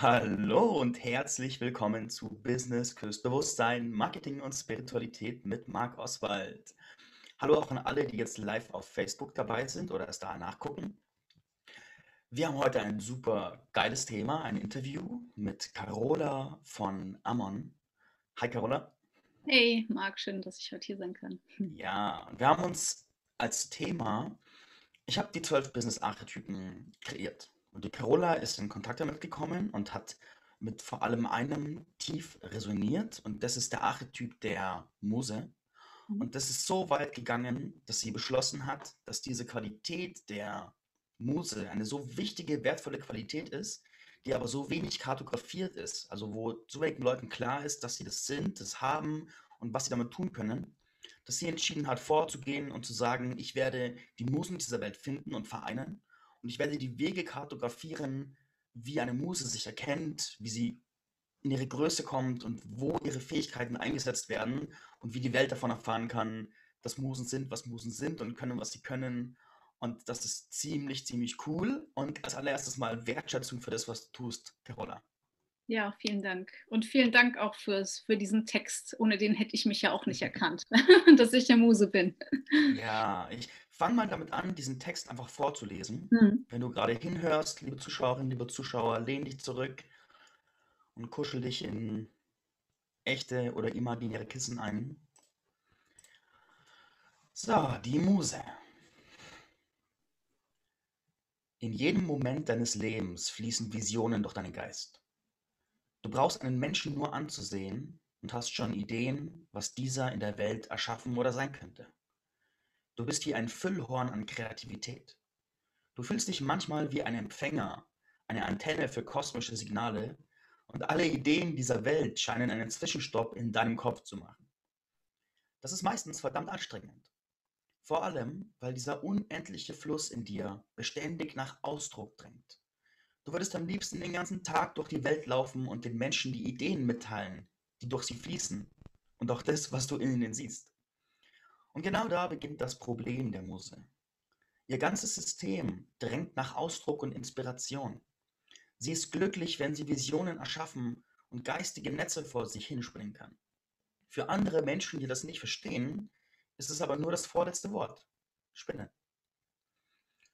Hallo und herzlich willkommen zu Business fürs Bewusstsein, Marketing und Spiritualität mit Marc Oswald. Hallo auch an alle, die jetzt live auf Facebook dabei sind oder es da nachgucken. Wir haben heute ein super geiles Thema, ein Interview mit Carola von Amon. Hi Carola. Hey Marc, schön, dass ich heute hier sein kann. Ja, wir haben uns als Thema, ich habe die zwölf Business-Archetypen kreiert. Und die Carola ist in Kontakt damit gekommen und hat mit vor allem einem tief resoniert und das ist der Archetyp der Muse. Mhm. Und das ist so weit gegangen, dass sie beschlossen hat, dass diese Qualität der Muse eine so wichtige, wertvolle Qualität ist, die aber so wenig kartografiert ist. Also wo so wenigen Leuten klar ist, dass sie das sind, das haben und was sie damit tun können, dass sie entschieden hat, vorzugehen und zu sagen, ich werde die Musen dieser Welt finden und vereinen und ich werde die Wege kartografieren, wie eine Muse sich erkennt, wie sie in ihre Größe kommt und wo ihre Fähigkeiten eingesetzt werden und wie die Welt davon erfahren kann, dass Musen sind, was Musen sind und können, was sie können. Und das ist ziemlich, ziemlich cool. Und als allererstes mal Wertschätzung für das, was du tust, Carola. Ja, vielen Dank. Und vielen Dank auch fürs, für diesen Text. Ohne den hätte ich mich ja auch nicht erkannt, dass ich der Muse bin. Ja, ich fange mal damit an, diesen Text einfach vorzulesen. Mhm. Wenn du gerade hinhörst, liebe Zuschauerinnen, liebe Zuschauer, lehn dich zurück und kuschel dich in echte oder imaginäre Kissen ein. So, die Muse. In jedem Moment deines Lebens fließen Visionen durch deinen Geist. Du brauchst einen Menschen nur anzusehen und hast schon Ideen, was dieser in der Welt erschaffen oder sein könnte. Du bist wie ein Füllhorn an Kreativität. Du fühlst dich manchmal wie ein Empfänger, eine Antenne für kosmische Signale und alle Ideen dieser Welt scheinen einen Zwischenstopp in deinem Kopf zu machen. Das ist meistens verdammt anstrengend. Vor allem, weil dieser unendliche Fluss in dir beständig nach Ausdruck drängt. Du würdest am liebsten den ganzen Tag durch die Welt laufen und den Menschen die Ideen mitteilen, die durch sie fließen und auch das, was du in ihnen siehst. Und genau da beginnt das Problem der Muse. Ihr ganzes System drängt nach Ausdruck und Inspiration. Sie ist glücklich, wenn sie Visionen erschaffen und geistige Netze vor sich hinspringen kann. Für andere Menschen, die das nicht verstehen, ist es aber nur das vorletzte Wort. Spinne.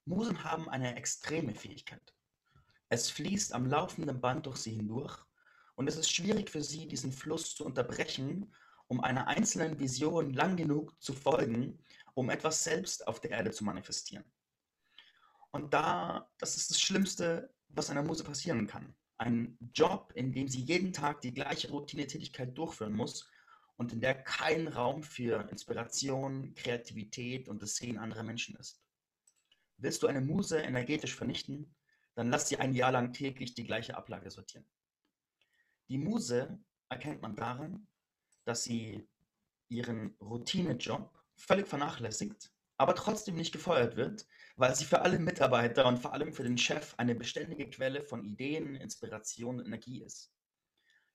Musen haben eine extreme Fähigkeit. Es fließt am laufenden Band durch sie hindurch und es ist schwierig für sie, diesen Fluss zu unterbrechen, um einer einzelnen Vision lang genug zu folgen, um etwas selbst auf der Erde zu manifestieren. Und da, das ist das Schlimmste, was einer Muse passieren kann. Ein Job, in dem sie jeden Tag die gleiche Routinetätigkeit durchführen muss und in der kein Raum für Inspiration, Kreativität und das Sehen anderer Menschen ist. Willst du eine Muse energetisch vernichten, dann lass sie ein Jahr lang täglich die gleiche Ablage sortieren. Die Muse erkennt man daran, dass sie ihren Routinejob völlig vernachlässigt, aber trotzdem nicht gefeuert wird, weil sie für alle Mitarbeiter und vor allem für den Chef eine beständige Quelle von Ideen, Inspiration und Energie ist.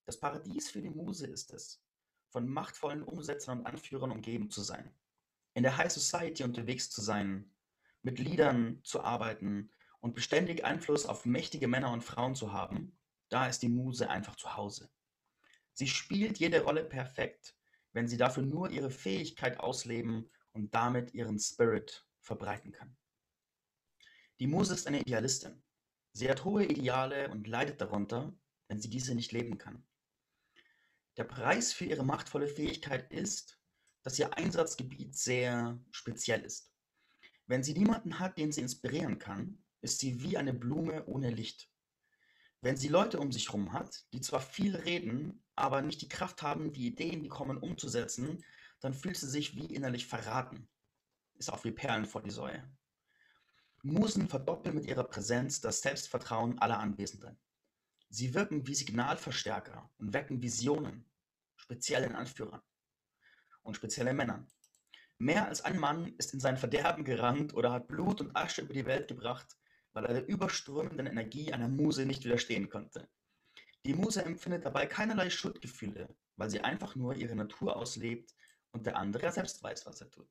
Das Paradies für die Muse ist es, von machtvollen Umsetzern und Anführern umgeben zu sein, in der High Society unterwegs zu sein, mit Liedern zu arbeiten und beständig Einfluss auf mächtige Männer und Frauen zu haben, da ist die Muse einfach zu Hause. Sie spielt jede Rolle perfekt, wenn sie dafür nur ihre Fähigkeit ausleben und damit ihren Spirit verbreiten kann. Die Muse ist eine Idealistin. Sie hat hohe Ideale und leidet darunter, wenn sie diese nicht leben kann. Der Preis für ihre machtvolle Fähigkeit ist, dass ihr Einsatzgebiet sehr speziell ist. Wenn sie niemanden hat, den sie inspirieren kann, ist sie wie eine Blume ohne Licht. Wenn sie Leute um sich herum hat, die zwar viel reden, aber nicht die Kraft haben, die Ideen, die kommen, umzusetzen, dann fühlt sie sich wie innerlich verraten. Ist auch wie Perlen vor die Säue. Musen verdoppeln mit ihrer Präsenz das Selbstvertrauen aller Anwesenden. Sie wirken wie Signalverstärker und wecken Visionen, speziellen Anführern und speziellen Männern. Mehr als ein Mann ist in sein Verderben gerannt oder hat Blut und Asche über die Welt gebracht, weil er der überströmenden Energie einer Muse nicht widerstehen konnte. Die Muse empfindet dabei keinerlei Schuldgefühle, weil sie einfach nur ihre Natur auslebt und der andere selbst weiß, was er tut.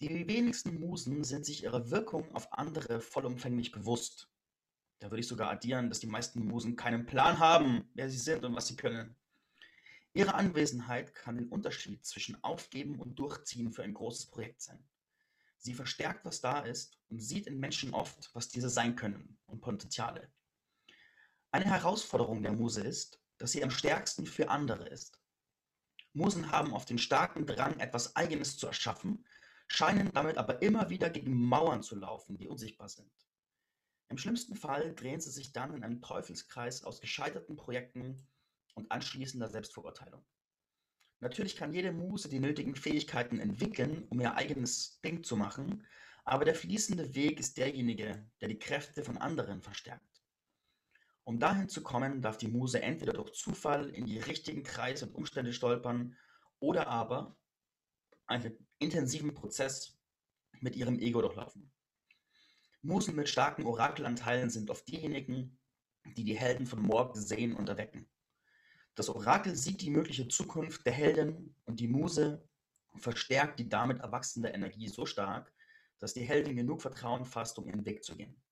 Die wenigsten Musen sind sich ihrer Wirkung auf andere vollumfänglich bewusst. Da würde ich sogar addieren, dass die meisten Musen keinen Plan haben, wer sie sind und was sie können. Ihre Anwesenheit kann den Unterschied zwischen Aufgeben und Durchziehen für ein großes Projekt sein. Sie verstärkt, was da ist und sieht in Menschen oft, was diese sein können und Potenziale. Eine Herausforderung der Muse ist, dass sie am stärksten für andere ist. Musen haben oft den starken Drang, etwas Eigenes zu erschaffen, scheinen damit aber immer wieder gegen Mauern zu laufen, die unsichtbar sind. Im schlimmsten Fall drehen sie sich dann in einem Teufelskreis aus gescheiterten Projekten und anschließender Selbstverurteilung. Natürlich kann jede Muse die nötigen Fähigkeiten entwickeln, um ihr eigenes Ding zu machen, aber der fließende Weg ist derjenige, der die Kräfte von anderen verstärkt. Um dahin zu kommen, darf die Muse entweder durch Zufall in die richtigen Kreise und Umstände stolpern oder aber einen intensiven Prozess mit ihrem Ego durchlaufen. Musen mit starken Orakelanteilen sind oft diejenigen, die die Helden von morgen sehen und erwecken. Das Orakel sieht die mögliche Zukunft der Heldin und die Muse verstärkt die damit erwachsene Energie so stark, dass die Heldin genug Vertrauen fasst, um ihren Weg zu gehen.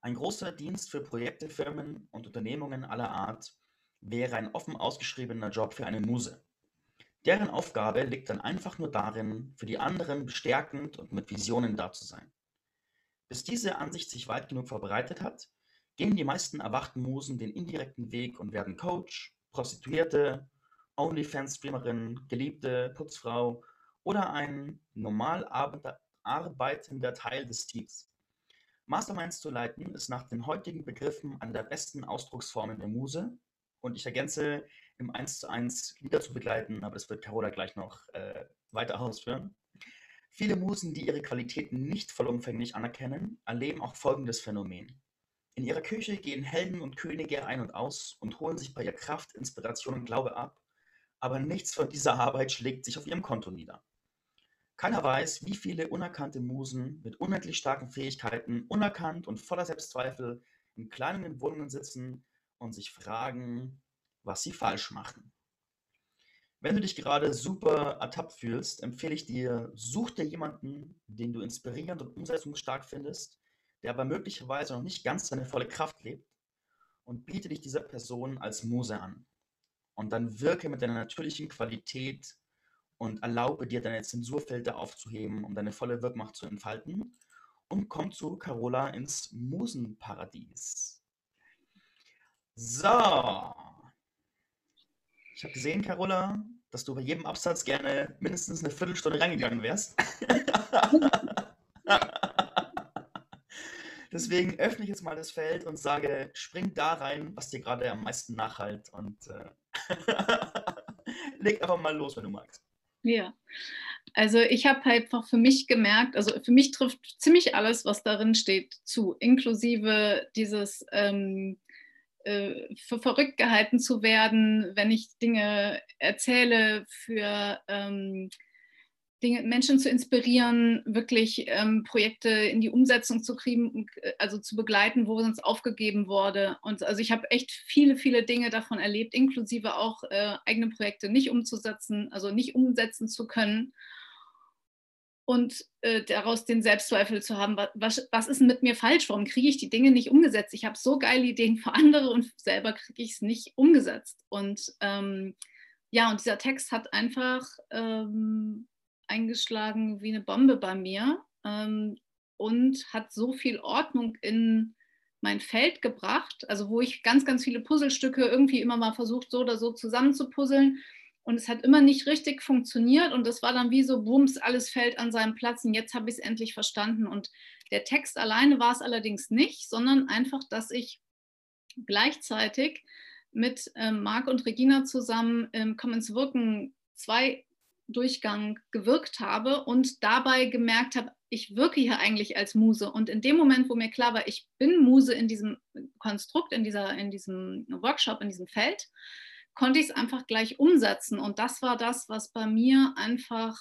Ein großer Dienst für Projekte, Firmen und Unternehmungen aller Art wäre ein offen ausgeschriebener Job für eine Muse. Deren Aufgabe liegt dann einfach nur darin, für die anderen bestärkend und mit Visionen da zu sein. Bis diese Ansicht sich weit genug verbreitet hat, gehen die meisten erwachten Musen den indirekten Weg und werden Coach, Prostituierte, OnlyFans-Streamerin, Geliebte, Putzfrau oder ein normal arbeitender Teil des Teams. Masterminds zu leiten ist nach den heutigen Begriffen eine der besten Ausdrucksformen der Muse und ich ergänze, im 1 zu 1 Lieder zu begleiten, aber das wird Carola gleich noch äh, weiter ausführen. Viele Musen, die ihre Qualitäten nicht vollumfänglich anerkennen, erleben auch folgendes Phänomen. In ihrer Küche gehen Helden und Könige ein und aus und holen sich bei ihr Kraft, Inspiration und Glaube ab, aber nichts von dieser Arbeit schlägt sich auf ihrem Konto nieder. Keiner weiß, wie viele unerkannte Musen mit unendlich starken Fähigkeiten, unerkannt und voller Selbstzweifel in kleinen Wohnungen sitzen und sich fragen, was sie falsch machen. Wenn du dich gerade super ertappt fühlst, empfehle ich dir, such dir jemanden, den du inspirierend und umsetzungsstark findest, der aber möglicherweise noch nicht ganz seine volle Kraft lebt und biete dich dieser Person als Muse an. Und dann wirke mit deiner natürlichen Qualität und erlaube dir, deine Zensurfelder aufzuheben, um deine volle Wirkmacht zu entfalten und komm zu Carola ins Musenparadies. So, ich habe gesehen, Carola, dass du bei jedem Absatz gerne mindestens eine Viertelstunde reingegangen wärst. Deswegen öffne ich jetzt mal das Feld und sage, spring da rein, was dir gerade am meisten nachhalt und äh, leg einfach mal los, wenn du magst. Ja, also ich habe halt einfach für mich gemerkt, also für mich trifft ziemlich alles, was darin steht, zu, inklusive dieses ähm, äh, für verrückt gehalten zu werden, wenn ich Dinge erzähle, für ähm, Dinge, Menschen zu inspirieren, wirklich ähm, Projekte in die Umsetzung zu kriegen, äh, also zu begleiten, wo sonst aufgegeben wurde. Und also ich habe echt viele, viele Dinge davon erlebt, inklusive auch äh, eigene Projekte nicht umzusetzen, also nicht umsetzen zu können und äh, daraus den Selbstzweifel zu haben, was, was ist denn mit mir falsch? Warum kriege ich die Dinge nicht umgesetzt? Ich habe so geile Ideen für andere und selber kriege ich es nicht umgesetzt. Und ähm, ja, und dieser Text hat einfach ähm, eingeschlagen wie eine Bombe bei mir ähm, und hat so viel Ordnung in mein Feld gebracht, also wo ich ganz, ganz viele Puzzlestücke irgendwie immer mal versucht, so oder so zusammenzupuzzeln und es hat immer nicht richtig funktioniert und das war dann wie so, bums, alles fällt an seinem Platz und jetzt habe ich es endlich verstanden. Und der Text alleine war es allerdings nicht, sondern einfach, dass ich gleichzeitig mit ähm, Marc und Regina zusammen im Commons Wirken zwei Durchgang gewirkt habe und dabei gemerkt habe, ich wirke hier eigentlich als Muse. Und in dem Moment, wo mir klar war, ich bin Muse in diesem Konstrukt, in, dieser, in diesem Workshop, in diesem Feld, konnte ich es einfach gleich umsetzen. Und das war das, was bei mir einfach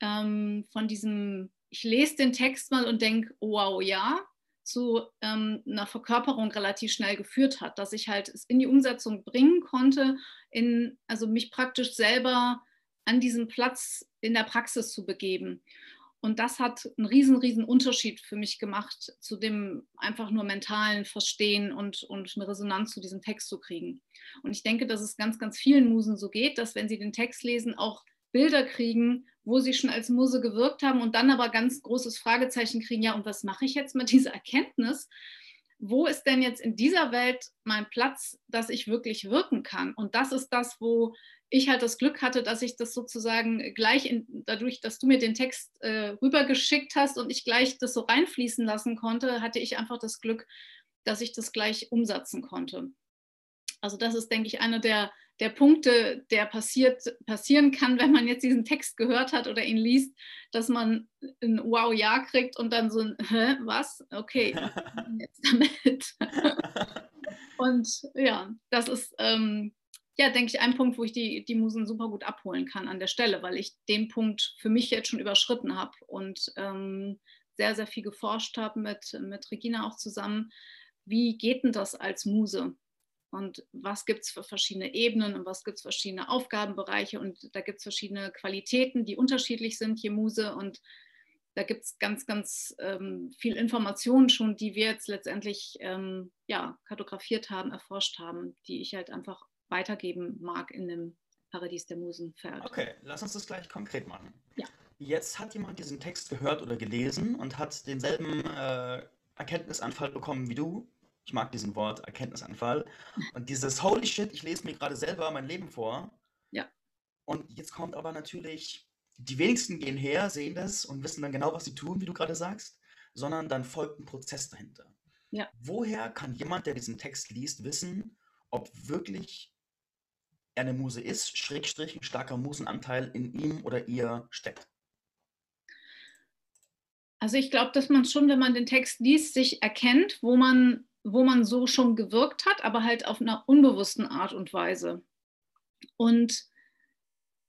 ähm, von diesem, ich lese den Text mal und denke, wow, ja, zu ähm, einer Verkörperung relativ schnell geführt hat, dass ich halt es in die Umsetzung bringen konnte, in, also mich praktisch selber an diesen Platz in der Praxis zu begeben. Und das hat einen riesen, riesen Unterschied für mich gemacht, zu dem einfach nur mentalen Verstehen und, und eine Resonanz zu diesem Text zu kriegen. Und ich denke, dass es ganz, ganz vielen Musen so geht, dass wenn sie den Text lesen, auch Bilder kriegen, wo sie schon als Muse gewirkt haben und dann aber ganz großes Fragezeichen kriegen, ja, und was mache ich jetzt mit dieser Erkenntnis? Wo ist denn jetzt in dieser Welt mein Platz, dass ich wirklich wirken kann? Und das ist das, wo ich halt das Glück hatte, dass ich das sozusagen gleich in, dadurch, dass du mir den Text äh, rübergeschickt hast und ich gleich das so reinfließen lassen konnte, hatte ich einfach das Glück, dass ich das gleich umsetzen konnte. Also das ist, denke ich, einer der, der Punkte, der passiert, passieren kann, wenn man jetzt diesen Text gehört hat oder ihn liest, dass man ein Wow-Ja kriegt und dann so ein Hä, was? Okay, jetzt damit. und ja, das ist, ähm, ja, denke ich, ein Punkt, wo ich die, die Musen super gut abholen kann an der Stelle, weil ich den Punkt für mich jetzt schon überschritten habe und ähm, sehr, sehr viel geforscht habe mit, mit Regina auch zusammen. Wie geht denn das als Muse? und was gibt es für verschiedene Ebenen und was gibt es verschiedene Aufgabenbereiche und da gibt es verschiedene Qualitäten, die unterschiedlich sind je Muse und da gibt es ganz, ganz ähm, viel Informationen schon, die wir jetzt letztendlich ähm, ja, kartografiert haben, erforscht haben, die ich halt einfach weitergeben mag in dem Paradies der Musenfeld. Okay, lass uns das gleich konkret machen. Ja. Jetzt hat jemand diesen Text gehört oder gelesen und hat denselben äh, Erkenntnisanfall bekommen wie du ich mag diesen Wort, Erkenntnisanfall. Und dieses Holy Shit, ich lese mir gerade selber mein Leben vor. Ja. Und jetzt kommt aber natürlich, die wenigsten gehen her, sehen das und wissen dann genau, was sie tun, wie du gerade sagst, sondern dann folgt ein Prozess dahinter. Ja. Woher kann jemand, der diesen Text liest, wissen, ob wirklich er eine Muse ist, Schrägstrich, ein starker Musenanteil in ihm oder ihr steckt? Also ich glaube, dass man schon, wenn man den Text liest, sich erkennt, wo man wo man so schon gewirkt hat, aber halt auf einer unbewussten Art und Weise. Und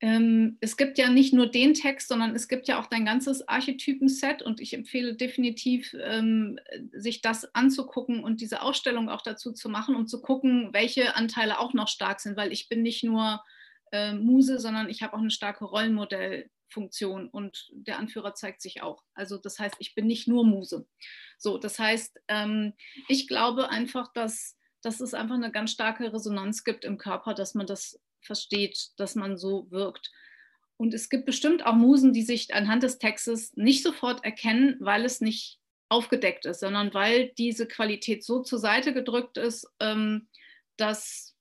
es gibt ja nicht nur den Text, sondern es gibt ja auch dein ganzes Archetypenset und ich empfehle definitiv, ähm, sich das anzugucken und diese Ausstellung auch dazu zu machen, um zu gucken, welche Anteile auch noch stark sind, weil ich bin nicht nur äh, Muse, sondern ich habe auch eine starke Rollenmodell Funktion und der Anführer zeigt sich auch. Also das heißt, ich bin nicht nur Muse. So, das heißt, ähm, ich glaube einfach, dass, dass es einfach eine ganz starke Resonanz gibt im Körper, dass man das versteht, dass man so wirkt. Und es gibt bestimmt auch Musen, die sich anhand des Textes nicht sofort erkennen, weil es nicht aufgedeckt ist, sondern weil diese Qualität so zur Seite gedrückt ist, ähm, dass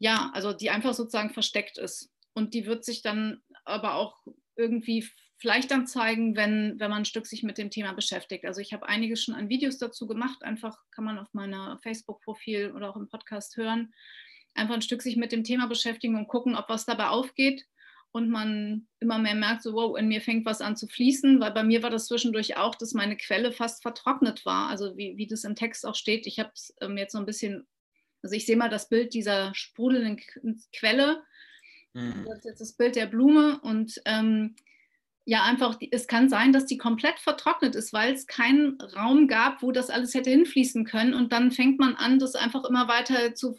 ja, also die einfach sozusagen versteckt ist. Und die wird sich dann aber auch irgendwie vielleicht dann zeigen, wenn, wenn man ein Stück sich mit dem Thema beschäftigt. Also ich habe einiges schon an Videos dazu gemacht, einfach kann man auf meiner Facebook-Profil oder auch im Podcast hören. Einfach ein Stück sich mit dem Thema beschäftigen und gucken, ob was dabei aufgeht und man immer mehr merkt, so wow, in mir fängt was an zu fließen, weil bei mir war das zwischendurch auch, dass meine Quelle fast vertrocknet war. Also wie, wie das im Text auch steht, ich habe es ähm, jetzt so ein bisschen, also ich sehe mal das Bild dieser sprudelnden Quelle Mhm. Das ist jetzt das Bild der Blume und ähm, ja, einfach, es kann sein, dass die komplett vertrocknet ist, weil es keinen Raum gab, wo das alles hätte hinfließen können. Und dann fängt man an, das einfach immer weiter zu,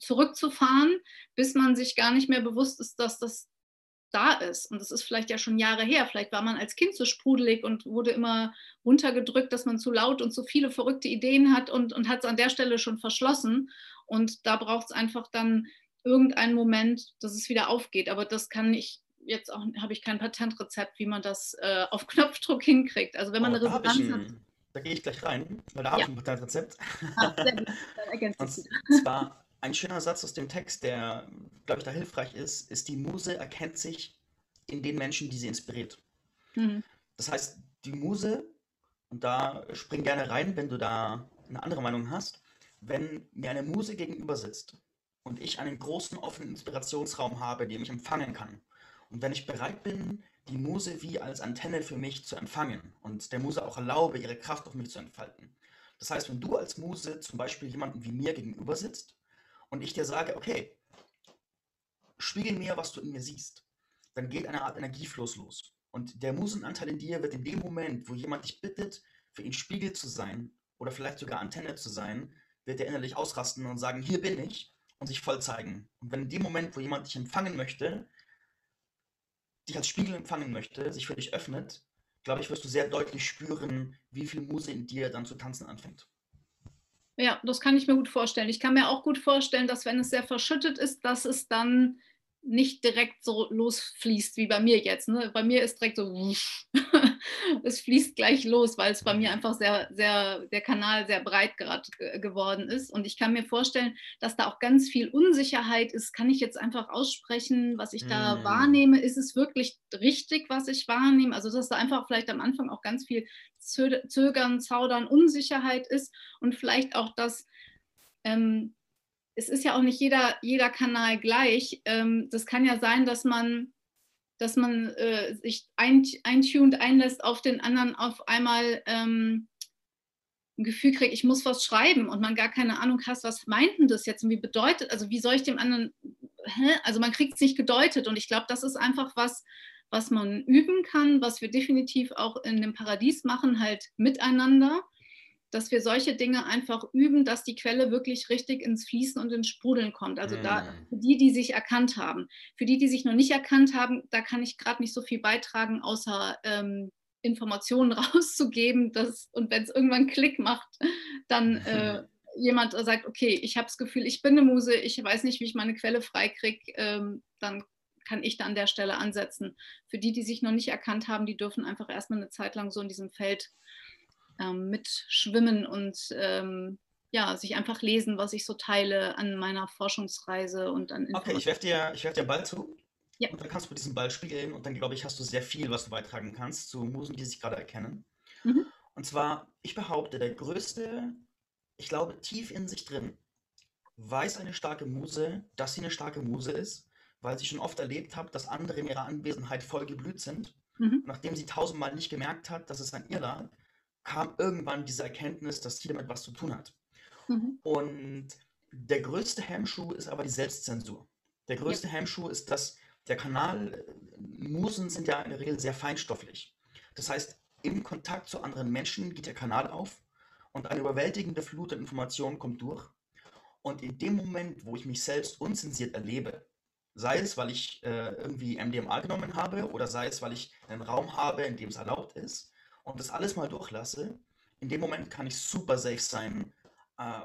zurückzufahren, bis man sich gar nicht mehr bewusst ist, dass das da ist. Und das ist vielleicht ja schon Jahre her. Vielleicht war man als Kind so sprudelig und wurde immer runtergedrückt, dass man zu laut und zu viele verrückte Ideen hat und, und hat es an der Stelle schon verschlossen. Und da braucht es einfach dann irgendeinen Moment, dass es wieder aufgeht. Aber das kann ich jetzt auch, habe ich kein Patentrezept, wie man das äh, auf Knopfdruck hinkriegt. Also wenn man oh, eine Resonanz ein, hat. Da gehe ich gleich rein, weil da habe ja. ich ein Patentrezept. Ah, sehr gut. Dann Und zwar ein schöner Satz aus dem Text, der, glaube ich, da hilfreich ist, ist, die Muse erkennt sich in den Menschen, die sie inspiriert. Mhm. Das heißt, die Muse, und da spring gerne rein, wenn du da eine andere Meinung hast, wenn mir eine Muse gegenüber sitzt und ich einen großen offenen Inspirationsraum habe, den ich empfangen kann. Und wenn ich bereit bin, die Muse wie als Antenne für mich zu empfangen und der Muse auch erlaube, ihre Kraft auf mich zu entfalten. Das heißt, wenn du als Muse zum Beispiel jemanden wie mir gegenüber sitzt und ich dir sage, okay, spiegel mir, was du in mir siehst, dann geht eine Art Energiefluss los. Und der Musenanteil in dir wird in dem Moment, wo jemand dich bittet, für ihn Spiegel zu sein oder vielleicht sogar Antenne zu sein, wird er innerlich ausrasten und sagen, hier bin ich und sich voll zeigen. Und wenn in dem Moment, wo jemand dich empfangen möchte, dich als Spiegel empfangen möchte, sich für dich öffnet, glaube ich, wirst du sehr deutlich spüren, wie viel Muse in dir dann zu tanzen anfängt. Ja, das kann ich mir gut vorstellen. Ich kann mir auch gut vorstellen, dass wenn es sehr verschüttet ist, dass es dann nicht direkt so losfließt wie bei mir jetzt. Ne? Bei mir ist direkt so, es fließt gleich los, weil es bei mir einfach sehr, sehr, der Kanal sehr breit gerade geworden ist. Und ich kann mir vorstellen, dass da auch ganz viel Unsicherheit ist. Kann ich jetzt einfach aussprechen, was ich da mm. wahrnehme? Ist es wirklich richtig, was ich wahrnehme? Also, dass da einfach vielleicht am Anfang auch ganz viel Zögern, Zaudern, Unsicherheit ist und vielleicht auch das, ähm, es ist ja auch nicht jeder, jeder Kanal gleich. Ähm, das kann ja sein, dass man, dass man äh, sich eintuned einlässt auf den anderen auf einmal ähm, ein Gefühl kriegt, ich muss was schreiben und man gar keine Ahnung hat, was meint denn das jetzt und wie bedeutet, also wie soll ich dem anderen, hä? also man kriegt es nicht gedeutet und ich glaube, das ist einfach was, was man üben kann, was wir definitiv auch in dem Paradies machen, halt miteinander dass wir solche Dinge einfach üben, dass die Quelle wirklich richtig ins Fließen und ins Sprudeln kommt. Also da für die, die sich erkannt haben. Für die, die sich noch nicht erkannt haben, da kann ich gerade nicht so viel beitragen, außer ähm, Informationen rauszugeben. Dass, und wenn es irgendwann Klick macht, dann äh, jemand sagt, okay, ich habe das Gefühl, ich bin eine Muse, ich weiß nicht, wie ich meine Quelle freikriege, ähm, dann kann ich da an der Stelle ansetzen. Für die, die sich noch nicht erkannt haben, die dürfen einfach erstmal eine Zeit lang so in diesem Feld ähm, mitschwimmen und ähm, ja, sich einfach lesen, was ich so teile an meiner Forschungsreise und an Okay, ich werfe dir, werf dir Ball zu. Ja. Und dann kannst du mit diesem Ball spielen und dann, glaube ich, hast du sehr viel, was du beitragen kannst zu Musen, die sich gerade erkennen. Mhm. Und zwar, ich behaupte, der größte, ich glaube, tief in sich drin, weiß eine starke Muse, dass sie eine starke Muse ist, weil sie schon oft erlebt hat, dass andere in ihrer Anwesenheit voll geblüht sind. Mhm. Nachdem sie tausendmal nicht gemerkt hat, dass es an ihr lag, kam irgendwann diese Erkenntnis, dass sie damit was zu tun hat. Mhm. Und der größte Hemmschuh ist aber die Selbstzensur. Der größte ja. Hemmschuh ist, dass der Kanal, Musen sind ja in der Regel sehr feinstofflich. Das heißt, im Kontakt zu anderen Menschen geht der Kanal auf und eine überwältigende Flut an Informationen kommt durch. Und in dem Moment, wo ich mich selbst unzensiert erlebe, sei es, weil ich äh, irgendwie MDMA genommen habe oder sei es, weil ich einen Raum habe, in dem es erlaubt ist, und das alles mal durchlasse, in dem Moment kann ich super safe sein, äh,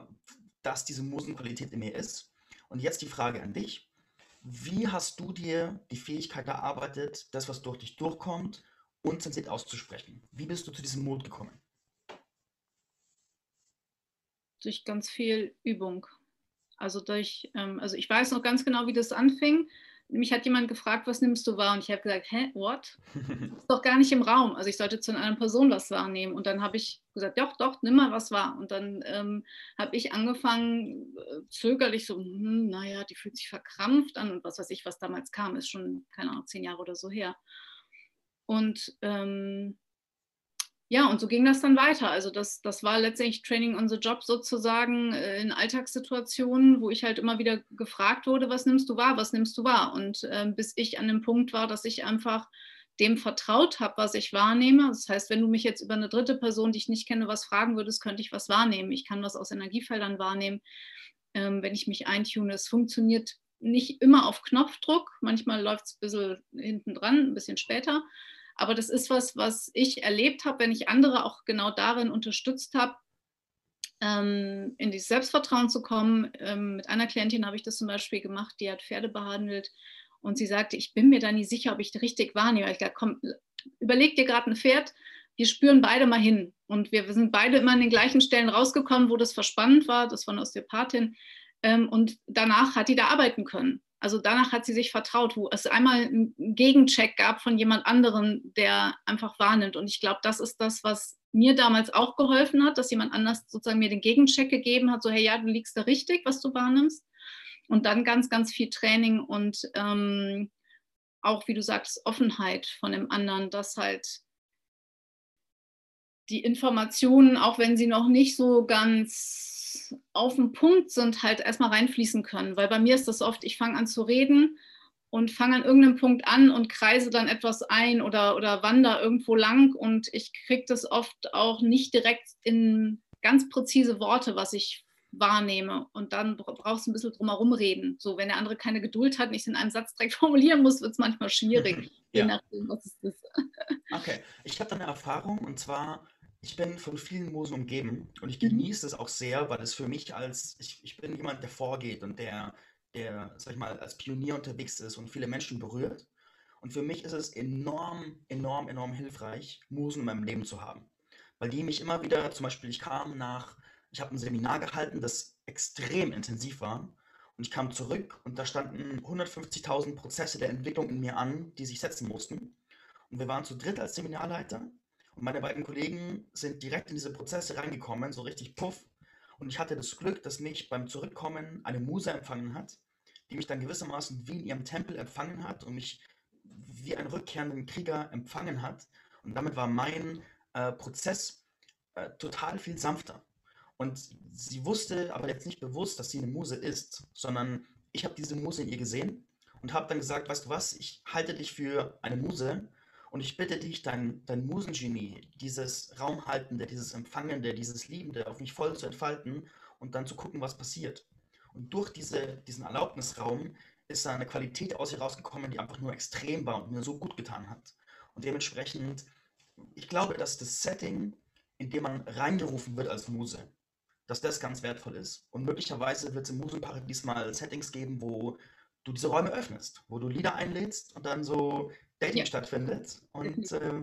dass diese Musenqualität in mir ist. Und jetzt die Frage an dich. Wie hast du dir die Fähigkeit erarbeitet, das, was durch dich durchkommt, unzensiert auszusprechen? Wie bist du zu diesem Mut gekommen? Durch ganz viel Übung. Also durch, ähm, also ich weiß noch ganz genau, wie das anfing mich hat jemand gefragt, was nimmst du wahr? Und ich habe gesagt, hä, what? Das ist doch gar nicht im Raum. Also ich sollte zu einer Person was wahrnehmen. Und dann habe ich gesagt, doch, doch, nimm mal was wahr. Und dann ähm, habe ich angefangen, äh, zögerlich so, hm, naja, die fühlt sich verkrampft an und was weiß ich, was damals kam, ist schon, keine Ahnung, zehn Jahre oder so her. Und ähm, ja, und so ging das dann weiter. Also das, das war letztendlich Training on the Job sozusagen äh, in Alltagssituationen, wo ich halt immer wieder gefragt wurde, was nimmst du wahr, was nimmst du wahr? Und äh, bis ich an dem Punkt war, dass ich einfach dem vertraut habe, was ich wahrnehme. Das heißt, wenn du mich jetzt über eine dritte Person, die ich nicht kenne, was fragen würdest, könnte ich was wahrnehmen. Ich kann was aus Energiefeldern wahrnehmen, ähm, wenn ich mich eintune. Es funktioniert nicht immer auf Knopfdruck. Manchmal läuft es ein bisschen hinten dran, ein bisschen später. Aber das ist was, was ich erlebt habe, wenn ich andere auch genau darin unterstützt habe, ähm, in dieses Selbstvertrauen zu kommen. Ähm, mit einer Klientin habe ich das zum Beispiel gemacht, die hat Pferde behandelt und sie sagte, ich bin mir da nicht sicher, ob ich richtig wahrnehme. Ich dachte, komm, überleg dir gerade ein Pferd, wir spüren beide mal hin. Und wir sind beide immer an den gleichen Stellen rausgekommen, wo das verspannend war. Das war eine Osteopathin. Ähm, und danach hat die da arbeiten können. Also danach hat sie sich vertraut, wo es einmal einen Gegencheck gab von jemand anderem, der einfach wahrnimmt. Und ich glaube, das ist das, was mir damals auch geholfen hat, dass jemand anders sozusagen mir den Gegencheck gegeben hat, so hey, ja, du liegst da richtig, was du wahrnimmst. Und dann ganz, ganz viel Training und ähm, auch, wie du sagst, Offenheit von dem anderen, dass halt die Informationen, auch wenn sie noch nicht so ganz auf dem Punkt sind, halt erstmal reinfließen können. Weil bei mir ist das oft, ich fange an zu reden und fange an irgendeinem Punkt an und kreise dann etwas ein oder, oder wandere irgendwo lang und ich kriege das oft auch nicht direkt in ganz präzise Worte, was ich wahrnehme. Und dann brauchst du ein bisschen drumherum reden. So, wenn der andere keine Geduld hat, nicht in einem Satz direkt formulieren muss, wird es manchmal schwierig, ja. je nachdem, was es ist. Okay, ich habe da eine Erfahrung und zwar, ich bin von vielen Musen umgeben und ich mhm. genieße es auch sehr, weil es für mich als, ich, ich bin jemand, der vorgeht und der, der, sag ich mal, als Pionier unterwegs ist und viele Menschen berührt. Und für mich ist es enorm, enorm, enorm hilfreich, Musen in meinem Leben zu haben. Weil die mich immer wieder, zum Beispiel, ich kam nach, ich habe ein Seminar gehalten, das extrem intensiv war. Und ich kam zurück und da standen 150.000 Prozesse der Entwicklung in mir an, die sich setzen mussten. Und wir waren zu dritt als Seminarleiter. Und meine beiden Kollegen sind direkt in diese Prozesse reingekommen, so richtig puff. Und ich hatte das Glück, dass mich beim Zurückkommen eine Muse empfangen hat, die mich dann gewissermaßen wie in ihrem Tempel empfangen hat und mich wie einen rückkehrenden Krieger empfangen hat. Und damit war mein äh, Prozess äh, total viel sanfter. Und sie wusste aber jetzt nicht bewusst, dass sie eine Muse ist, sondern ich habe diese Muse in ihr gesehen und habe dann gesagt, weißt du was, ich halte dich für eine Muse und ich bitte dich, dein, dein Musengenie, dieses Raumhaltende, dieses Empfangende, dieses Liebende auf mich voll zu entfalten und dann zu gucken, was passiert. Und durch diese, diesen Erlaubnisraum ist da eine Qualität aus ihr rausgekommen, die einfach nur extrem war und mir so gut getan hat. Und dementsprechend, ich glaube, dass das Setting, in dem man reingerufen wird als Muse, dass das ganz wertvoll ist. Und möglicherweise wird es im Musenparadies mal Settings geben, wo du diese Räume öffnest, wo du Lieder einlädst und dann so Dating ja. stattfindet. Und äh,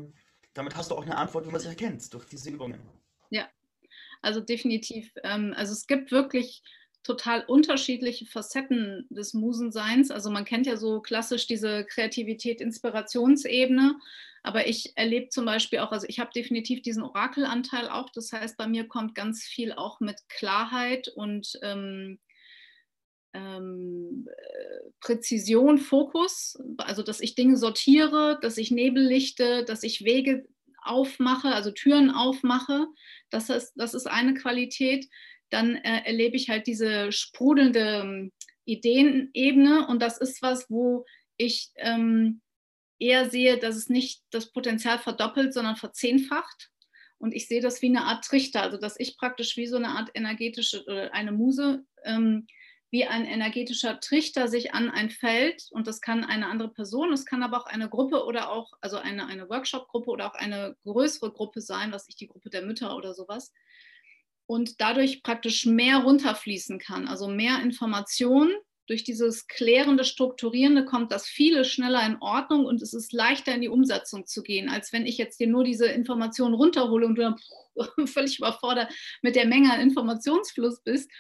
damit hast du auch eine Antwort, wie man sich erkennt, durch diese Übungen. Ja, also definitiv. Ähm, also es gibt wirklich total unterschiedliche Facetten des Musenseins. Also man kennt ja so klassisch diese Kreativität, Inspirationsebene, aber ich erlebe zum Beispiel auch, also ich habe definitiv diesen Orakelanteil auch. Das heißt, bei mir kommt ganz viel auch mit Klarheit und ähm, ähm, Präzision, Fokus, also dass ich Dinge sortiere, dass ich Nebel lichte, dass ich Wege aufmache, also Türen aufmache. Das ist, das ist eine Qualität dann äh, erlebe ich halt diese sprudelnde ähm, Ideenebene und das ist was, wo ich ähm, eher sehe, dass es nicht das Potenzial verdoppelt, sondern verzehnfacht. Und ich sehe das wie eine Art Trichter, also dass ich praktisch wie so eine Art energetische oder eine Muse, ähm, wie ein energetischer Trichter sich an ein Feld und das kann eine andere Person, es kann aber auch eine Gruppe oder auch, also eine, eine Workshop-Gruppe oder auch eine größere Gruppe sein, was ich die Gruppe der Mütter oder sowas, und dadurch praktisch mehr runterfließen kann, also mehr Informationen. Durch dieses klärende, strukturierende kommt das viele schneller in Ordnung und es ist leichter in die Umsetzung zu gehen, als wenn ich jetzt dir nur diese Informationen runterhole und du dann völlig überfordert mit der Menge an Informationsfluss bist.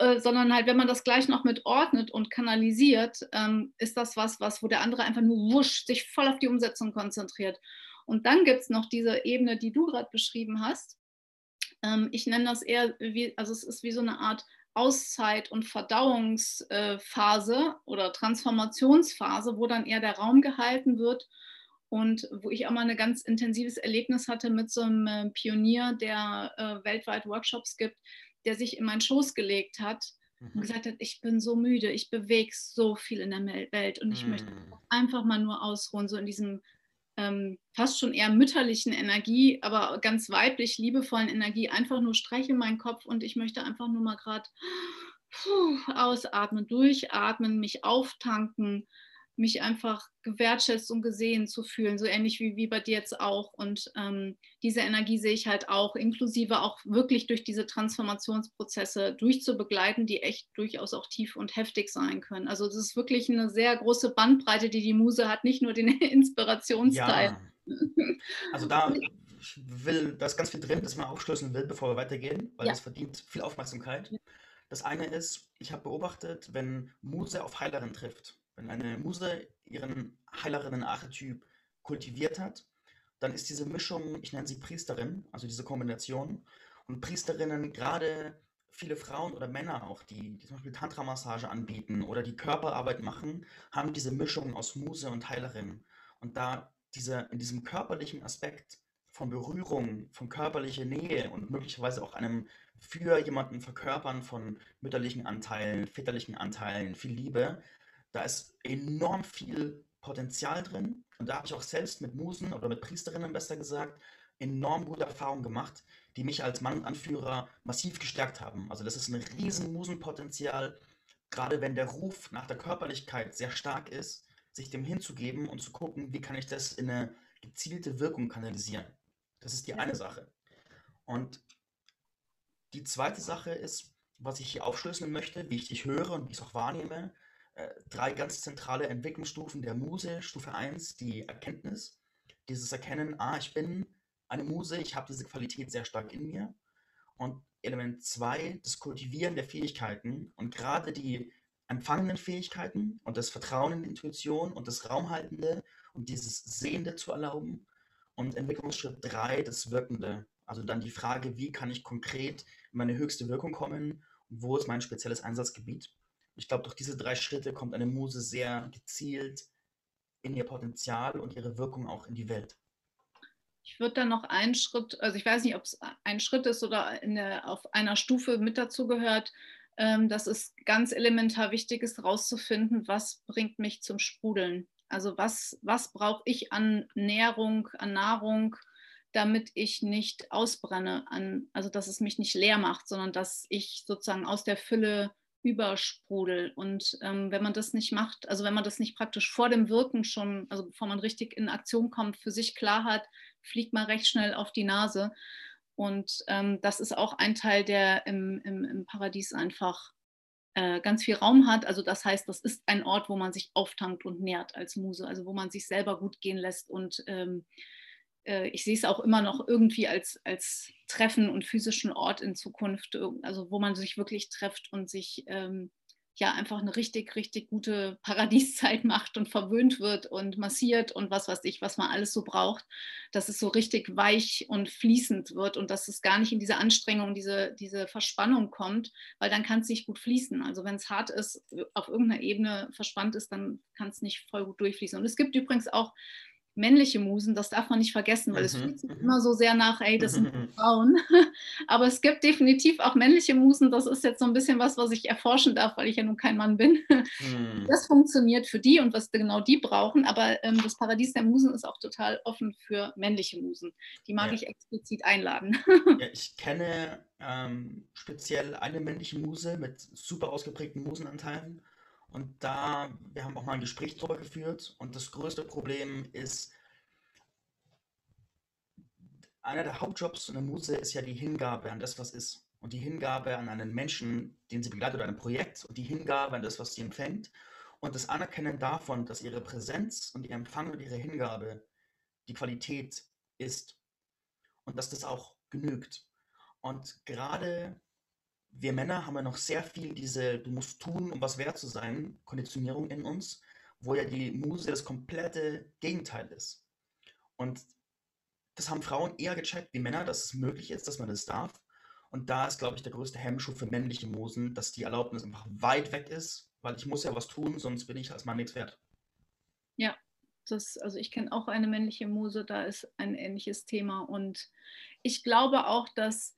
Äh, sondern halt, wenn man das gleich noch mit ordnet und kanalisiert, ähm, ist das was, was, wo der andere einfach nur wusch sich voll auf die Umsetzung konzentriert. Und dann gibt es noch diese Ebene, die du gerade beschrieben hast, ähm, ich nenne das eher wie, also es ist wie so eine Art Auszeit- und Verdauungsphase oder Transformationsphase, wo dann eher der Raum gehalten wird und wo ich auch mal ein ganz intensives Erlebnis hatte mit so einem äh, Pionier, der äh, weltweit Workshops gibt, der sich in meinen Schoß gelegt hat und mhm. gesagt hat, ich bin so müde, ich bewege so viel in der Welt und ich mhm. möchte einfach mal nur ausruhen, so in diesem ähm, fast schon eher mütterlichen Energie, aber ganz weiblich liebevollen Energie einfach nur streiche meinen Kopf und ich möchte einfach nur mal gerade ausatmen, durchatmen, mich auftanken mich einfach gewertschätzt und gesehen zu fühlen, so ähnlich wie, wie bei dir jetzt auch. Und ähm, diese Energie sehe ich halt auch, inklusive auch wirklich durch diese Transformationsprozesse durchzubegleiten, die echt durchaus auch tief und heftig sein können. Also das ist wirklich eine sehr große Bandbreite, die die Muse hat, nicht nur den Inspirationsteil. Ja. Also da will, da ist ganz viel drin, das man aufschlüsseln will, bevor wir weitergehen, weil ja. das verdient viel Aufmerksamkeit. Das eine ist, ich habe beobachtet, wenn Muse auf Heilerin trifft, wenn eine Muse ihren Heilerinnen-Archetyp kultiviert hat, dann ist diese Mischung, ich nenne sie Priesterin, also diese Kombination. Und Priesterinnen, gerade viele Frauen oder Männer auch, die, die zum Beispiel Tantra-Massage anbieten oder die Körperarbeit machen, haben diese Mischung aus Muse und Heilerin. Und da diese, in diesem körperlichen Aspekt von Berührung, von körperlicher Nähe und möglicherweise auch einem für jemanden Verkörpern von mütterlichen Anteilen, väterlichen Anteilen, viel Liebe, da ist enorm viel Potenzial drin. Und da habe ich auch selbst mit Musen oder mit Priesterinnen besser gesagt, enorm gute Erfahrungen gemacht, die mich als Mann und Anführer massiv gestärkt haben. Also das ist ein riesen Musenpotenzial, gerade wenn der Ruf nach der Körperlichkeit sehr stark ist, sich dem hinzugeben und zu gucken, wie kann ich das in eine gezielte Wirkung kanalisieren. Das ist die eine Sache. Und die zweite Sache ist, was ich hier aufschlüsseln möchte, wie ich dich höre und wie ich es auch wahrnehme. Äh, drei ganz zentrale Entwicklungsstufen der Muse. Stufe 1, die Erkenntnis. Dieses Erkennen, ah, ich bin eine Muse, ich habe diese Qualität sehr stark in mir. Und Element 2, das Kultivieren der Fähigkeiten und gerade die empfangenen Fähigkeiten und das Vertrauen in die Intuition und das Raumhaltende und dieses Sehende zu erlauben. Und Entwicklungsschritt 3, das Wirkende. Also dann die Frage, wie kann ich konkret in meine höchste Wirkung kommen und wo ist mein spezielles Einsatzgebiet. Ich glaube, durch diese drei Schritte kommt eine Muse sehr gezielt in ihr Potenzial und ihre Wirkung auch in die Welt. Ich würde dann noch einen Schritt, also ich weiß nicht, ob es ein Schritt ist oder der, auf einer Stufe mit dazu gehört, ähm, dass es ganz elementar wichtig ist, herauszufinden, was bringt mich zum Sprudeln. Also was, was brauche ich an Nährung, an Nahrung, damit ich nicht ausbrenne, an, also dass es mich nicht leer macht, sondern dass ich sozusagen aus der Fülle übersprudel. Und ähm, wenn man das nicht macht, also wenn man das nicht praktisch vor dem Wirken schon, also bevor man richtig in Aktion kommt, für sich klar hat, fliegt man recht schnell auf die Nase. Und ähm, das ist auch ein Teil, der im, im, im Paradies einfach äh, ganz viel Raum hat. Also das heißt, das ist ein Ort, wo man sich auftankt und nährt als Muse, also wo man sich selber gut gehen lässt und ähm, äh, ich sehe es auch immer noch irgendwie als, als Treffen und physischen Ort in Zukunft, also wo man sich wirklich trifft und sich ähm, ja einfach eine richtig, richtig gute Paradieszeit macht und verwöhnt wird und massiert und was weiß ich, was man alles so braucht, dass es so richtig weich und fließend wird und dass es gar nicht in diese Anstrengung, diese, diese Verspannung kommt, weil dann kann es nicht gut fließen. Also wenn es hart ist, auf irgendeiner Ebene verspannt ist, dann kann es nicht voll gut durchfließen. Und es gibt übrigens auch männliche Musen, das darf man nicht vergessen, weil mhm. es fühlt sich mhm. immer so sehr nach, ey, das sind Frauen. Aber es gibt definitiv auch männliche Musen. Das ist jetzt so ein bisschen was, was ich erforschen darf, weil ich ja nun kein Mann bin. Mhm. Das funktioniert für die und was genau die brauchen. Aber ähm, das Paradies der Musen ist auch total offen für männliche Musen. Die mag ja. ich explizit einladen. ja, ich kenne ähm, speziell eine männliche Muse mit super ausgeprägten Musenanteilen. Und da, wir haben auch mal ein Gespräch darüber geführt und das größte Problem ist, einer der Hauptjobs einer Muse ist ja die Hingabe an das, was ist. Und die Hingabe an einen Menschen, den sie begleitet oder ein Projekt und die Hingabe an das, was sie empfängt. Und das Anerkennen davon, dass ihre Präsenz und ihr Empfang und ihre Hingabe die Qualität ist. Und dass das auch genügt. Und gerade wir Männer haben ja noch sehr viel diese du musst tun, um was wert zu sein, Konditionierung in uns, wo ja die Muse das komplette Gegenteil ist. Und das haben Frauen eher gecheckt wie Männer, dass es möglich ist, dass man das darf. Und da ist, glaube ich, der größte Hemmschuh für männliche Musen, dass die Erlaubnis einfach weit weg ist, weil ich muss ja was tun, sonst bin ich als Mann nichts wert. Ja, das, also ich kenne auch eine männliche Muse, da ist ein ähnliches Thema. Und ich glaube auch, dass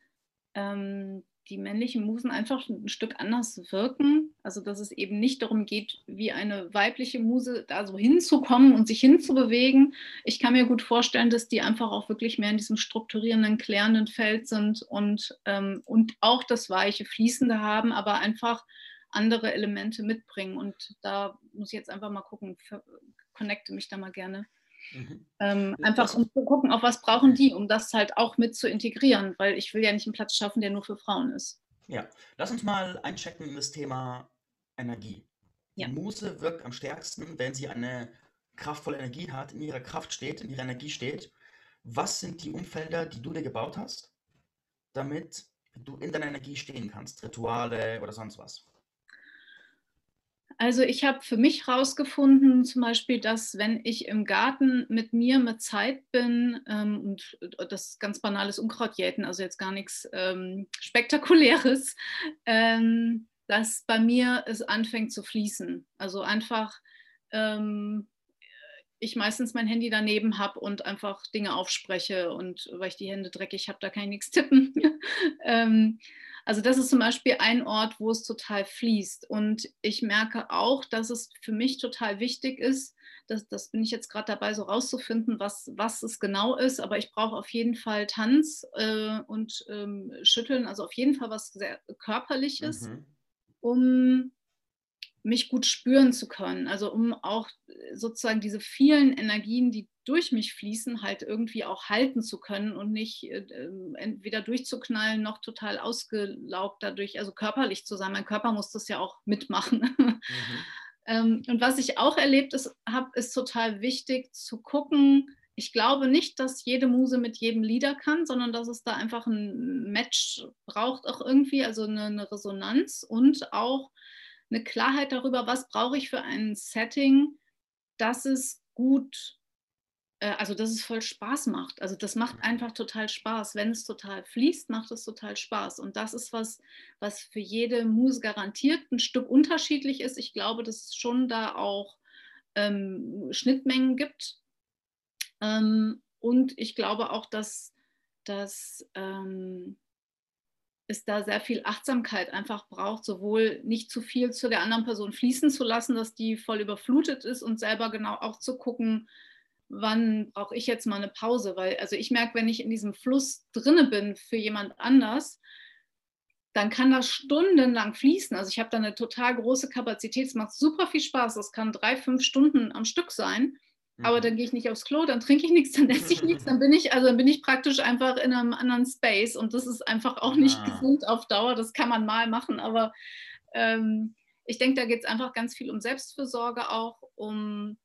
ähm, die männlichen Musen einfach ein Stück anders wirken. Also dass es eben nicht darum geht, wie eine weibliche Muse da so hinzukommen und sich hinzubewegen. Ich kann mir gut vorstellen, dass die einfach auch wirklich mehr in diesem strukturierenden, klärenden Feld sind und, ähm, und auch das weiche, fließende haben, aber einfach andere Elemente mitbringen. Und da muss ich jetzt einfach mal gucken, connecte mich da mal gerne. Mhm. Ähm, einfach um zu gucken, auf was brauchen die, um das halt auch mit zu integrieren, weil ich will ja nicht einen Platz schaffen, der nur für Frauen ist. Ja, lass uns mal einchecken in das Thema Energie. Ja. Die Muse wirkt am stärksten, wenn sie eine kraftvolle Energie hat, in ihrer Kraft steht, in ihrer Energie steht. Was sind die Umfelder, die du dir gebaut hast, damit du in deiner Energie stehen kannst? Rituale oder sonst was? Also ich habe für mich herausgefunden, zum Beispiel, dass wenn ich im Garten mit mir mit Zeit bin ähm, und äh, das ganz banales Unkrautjäten, also jetzt gar nichts ähm, Spektakuläres, ähm, dass bei mir es anfängt zu fließen. Also einfach ähm, ich meistens mein Handy daneben habe und einfach Dinge aufspreche und weil ich die Hände dreckig habe, da kann ich nichts tippen. Also das ist zum Beispiel ein Ort, wo es total fließt. Und ich merke auch, dass es für mich total wichtig ist, das, das bin ich jetzt gerade dabei, so rauszufinden, was, was es genau ist. Aber ich brauche auf jeden Fall Tanz äh, und ähm, Schütteln, also auf jeden Fall was sehr Körperliches, mhm. um mich gut spüren zu können. Also um auch sozusagen diese vielen Energien, die durch mich fließen, halt irgendwie auch halten zu können und nicht äh, ähm, entweder durchzuknallen noch total ausgelaugt dadurch, also körperlich zu sein. Mein Körper muss das ja auch mitmachen. Mhm. ähm, und was ich auch erlebt habe, ist total wichtig zu gucken. Ich glaube nicht, dass jede Muse mit jedem Lieder kann, sondern dass es da einfach ein Match braucht auch irgendwie, also eine, eine Resonanz und auch eine Klarheit darüber, was brauche ich für ein Setting, dass es gut also dass es voll Spaß macht. Also das macht mhm. einfach total Spaß. Wenn es total fließt, macht es total Spaß. Und das ist was, was für jede Muse garantiert ein Stück unterschiedlich ist. Ich glaube, dass es schon da auch ähm, Schnittmengen gibt. Ähm, und ich glaube auch, dass, dass ähm, es da sehr viel Achtsamkeit einfach braucht, sowohl nicht zu viel zu der anderen Person fließen zu lassen, dass die voll überflutet ist und selber genau auch zu gucken, wann brauche ich jetzt mal eine Pause? Weil, also ich merke, wenn ich in diesem Fluss drinne bin für jemand anders, dann kann das stundenlang fließen. Also ich habe da eine total große Kapazität. Es macht super viel Spaß. Das kann drei, fünf Stunden am Stück sein. Aber mhm. dann gehe ich nicht aufs Klo, dann trinke ich nichts, dann esse ich nichts, dann bin ich, also dann bin ich praktisch einfach in einem anderen Space und das ist einfach auch nicht ah. gesund auf Dauer. Das kann man mal machen, aber ähm, ich denke, da geht es einfach ganz viel um Selbstfürsorge auch, um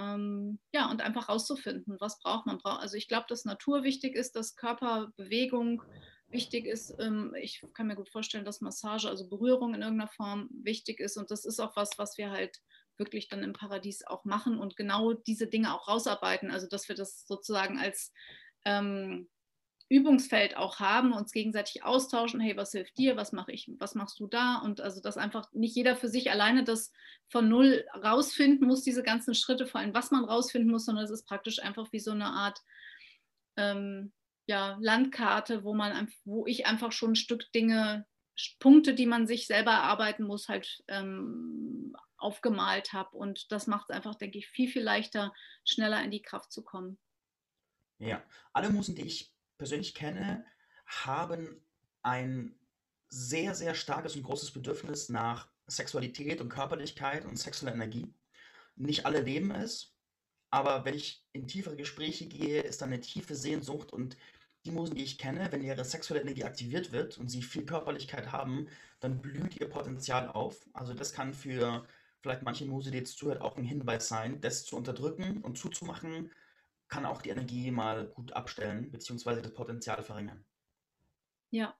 ähm, ja, und einfach rauszufinden, was braucht man. Also ich glaube, dass Natur wichtig ist, dass Körperbewegung wichtig ist. Ähm, ich kann mir gut vorstellen, dass Massage, also Berührung in irgendeiner Form wichtig ist. Und das ist auch was, was wir halt wirklich dann im Paradies auch machen und genau diese Dinge auch rausarbeiten. Also dass wir das sozusagen als ähm, Übungsfeld auch haben, uns gegenseitig austauschen, hey, was hilft dir, was mache ich, was machst du da? Und also dass einfach nicht jeder für sich alleine das von null rausfinden muss, diese ganzen Schritte, vor allem was man rausfinden muss, sondern es ist praktisch einfach wie so eine Art ähm, ja, Landkarte, wo man wo ich einfach schon ein Stück Dinge, Punkte, die man sich selber erarbeiten muss, halt ähm, aufgemalt habe. Und das macht es einfach, denke ich, viel, viel leichter, schneller in die Kraft zu kommen. Ja, alle Musen, die ich persönlich kenne, haben ein sehr, sehr starkes und großes Bedürfnis nach Sexualität und Körperlichkeit und sexueller Energie. Nicht alle leben es, aber wenn ich in tiefere Gespräche gehe, ist da eine tiefe Sehnsucht und die Musen, die ich kenne, wenn ihre sexuelle Energie aktiviert wird und sie viel Körperlichkeit haben, dann blüht ihr Potenzial auf. Also das kann für vielleicht manche Muse, die jetzt zuhört, auch ein Hinweis sein, das zu unterdrücken und zuzumachen, kann auch die Energie mal gut abstellen, beziehungsweise das Potenzial verringern. Ja,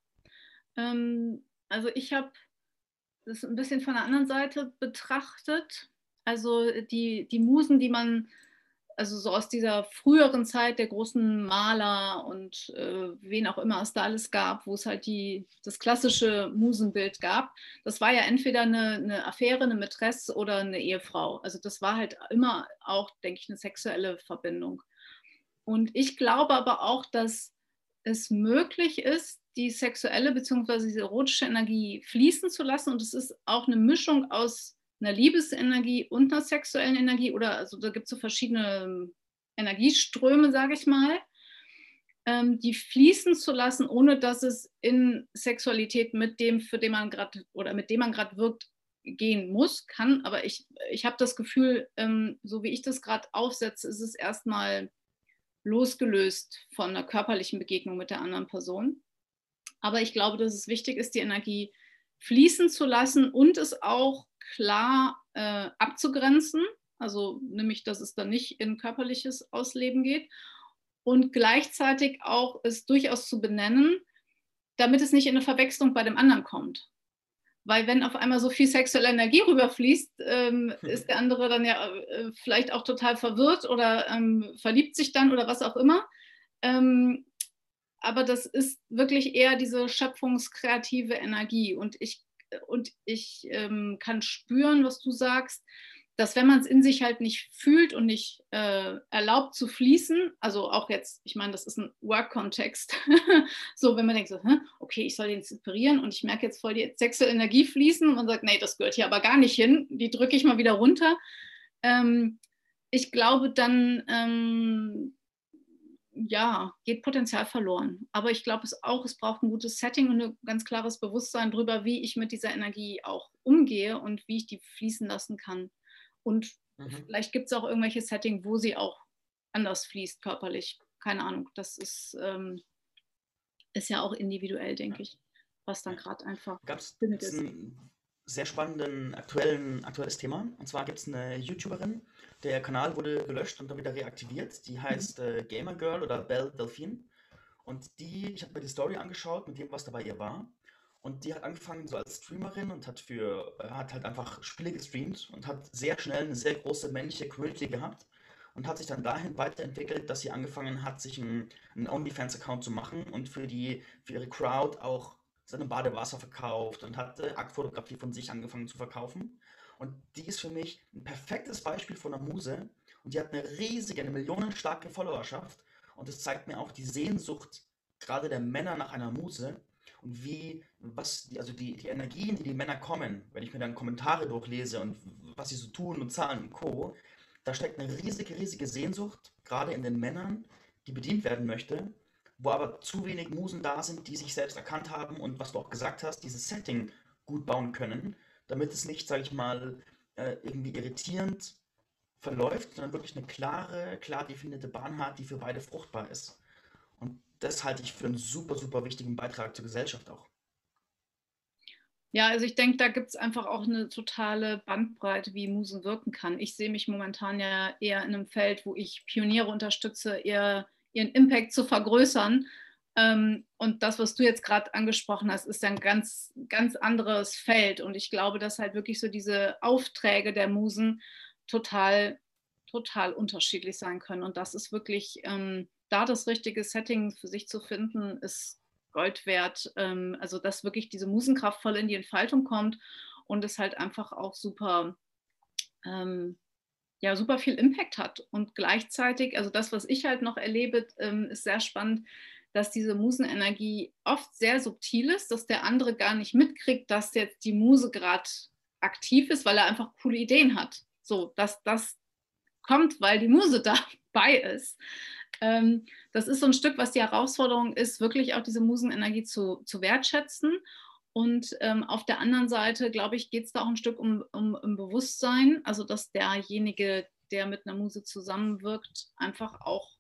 ähm, also ich habe das ein bisschen von der anderen Seite betrachtet. Also die, die Musen, die man, also so aus dieser früheren Zeit der großen Maler und äh, wen auch immer es da alles gab, wo es halt die, das klassische Musenbild gab, das war ja entweder eine, eine Affäre, eine Mätresse oder eine Ehefrau. Also das war halt immer auch, denke ich, eine sexuelle Verbindung. Und ich glaube aber auch, dass es möglich ist, die sexuelle bzw. diese erotische Energie fließen zu lassen. Und es ist auch eine Mischung aus einer Liebesenergie und einer sexuellen Energie. Oder also da gibt es so verschiedene ähm, Energieströme, sage ich mal, ähm, die fließen zu lassen, ohne dass es in Sexualität mit dem, für den man gerade oder mit dem man gerade wirkt, gehen muss, kann. Aber ich, ich habe das Gefühl, ähm, so wie ich das gerade aufsetze, ist es erstmal losgelöst von einer körperlichen Begegnung mit der anderen Person. Aber ich glaube, dass es wichtig ist, die Energie fließen zu lassen und es auch klar äh, abzugrenzen. Also nämlich, dass es dann nicht in körperliches Ausleben geht. Und gleichzeitig auch es durchaus zu benennen, damit es nicht in eine Verwechslung bei dem anderen kommt. Weil wenn auf einmal so viel sexuelle Energie rüberfließt, ähm, ist der andere dann ja äh, vielleicht auch total verwirrt oder ähm, verliebt sich dann oder was auch immer. Ähm, aber das ist wirklich eher diese schöpfungskreative Energie. Und ich, und ich ähm, kann spüren, was du sagst, dass wenn man es in sich halt nicht fühlt und nicht äh, erlaubt zu fließen, also auch jetzt, ich meine, das ist ein Work-Kontext, so wenn man denkt, so, okay, ich soll den inspirieren und ich merke jetzt voll die sexuelle Energie fließen und man sagt, nee, das gehört hier aber gar nicht hin, die drücke ich mal wieder runter. Ähm, ich glaube, dann ähm, ja, geht Potenzial verloren. Aber ich glaube es auch, es braucht ein gutes Setting und ein ganz klares Bewusstsein darüber, wie ich mit dieser Energie auch umgehe und wie ich die fließen lassen kann. Und mhm. vielleicht gibt es auch irgendwelche Settings, wo sie auch anders fließt körperlich. Keine Ahnung. Das ist, ähm, ist ja auch individuell, denke ich, was dann gerade einfach Gab es ein sehr spannenden aktuellen, aktuelles Thema. Und zwar gibt es eine YouTuberin, der Kanal wurde gelöscht und dann wieder reaktiviert. Die mhm. heißt äh, Gamer Girl oder Belle Delphine. Und die, ich habe mir die Story angeschaut mit dem, was da bei ihr war. Und die hat angefangen so als Streamerin und hat für, äh, hat halt einfach Spiele gestreamt und hat sehr schnell eine sehr große männliche Community gehabt und hat sich dann dahin weiterentwickelt, dass sie angefangen hat, sich einen, OnlyFans-Account zu machen und für die, für ihre Crowd auch seine Badewasser verkauft und hat Aktfotografie von sich angefangen zu verkaufen. Und die ist für mich ein perfektes Beispiel von einer Muse und die hat eine riesige, eine millionenstarke Followerschaft und das zeigt mir auch die Sehnsucht gerade der Männer nach einer Muse und wie, was, die, also die, die Energien, die die Männer kommen, wenn ich mir dann Kommentare durchlese und was sie so tun und zahlen und Co., da steckt eine riesige, riesige Sehnsucht, gerade in den Männern, die bedient werden möchte, wo aber zu wenig Musen da sind, die sich selbst erkannt haben und was du auch gesagt hast, dieses Setting gut bauen können, damit es nicht, sage ich mal, äh, irgendwie irritierend verläuft, sondern wirklich eine klare, klar definierte Bahn hat, die für beide fruchtbar ist. Und das halte ich für einen super, super wichtigen Beitrag zur Gesellschaft auch. Ja, also ich denke, da gibt es einfach auch eine totale Bandbreite, wie Musen wirken kann. Ich sehe mich momentan ja eher in einem Feld, wo ich Pioniere unterstütze, eher ihren Impact zu vergrößern. Ähm, und das, was du jetzt gerade angesprochen hast, ist ein ganz, ganz anderes Feld. Und ich glaube, dass halt wirklich so diese Aufträge der Musen total, total unterschiedlich sein können. Und das ist wirklich ähm, da das richtige Setting für sich zu finden, ist Gold wert. Ähm, also, dass wirklich diese Musenkraft voll in die Entfaltung kommt und es halt einfach auch super, ähm, ja, super viel Impact hat. Und gleichzeitig, also das, was ich halt noch erlebe, ähm, ist sehr spannend, dass diese Musenenergie oft sehr subtil ist, dass der andere gar nicht mitkriegt, dass jetzt die Muse gerade aktiv ist, weil er einfach coole Ideen hat. So, dass das kommt, weil die Muse dabei ist. Ähm, das ist so ein Stück, was die Herausforderung ist, wirklich auch diese Musenenergie zu, zu wertschätzen. Und ähm, auf der anderen Seite, glaube ich, geht es da auch ein Stück um, um, um Bewusstsein, also dass derjenige, der mit einer Muse zusammenwirkt, einfach auch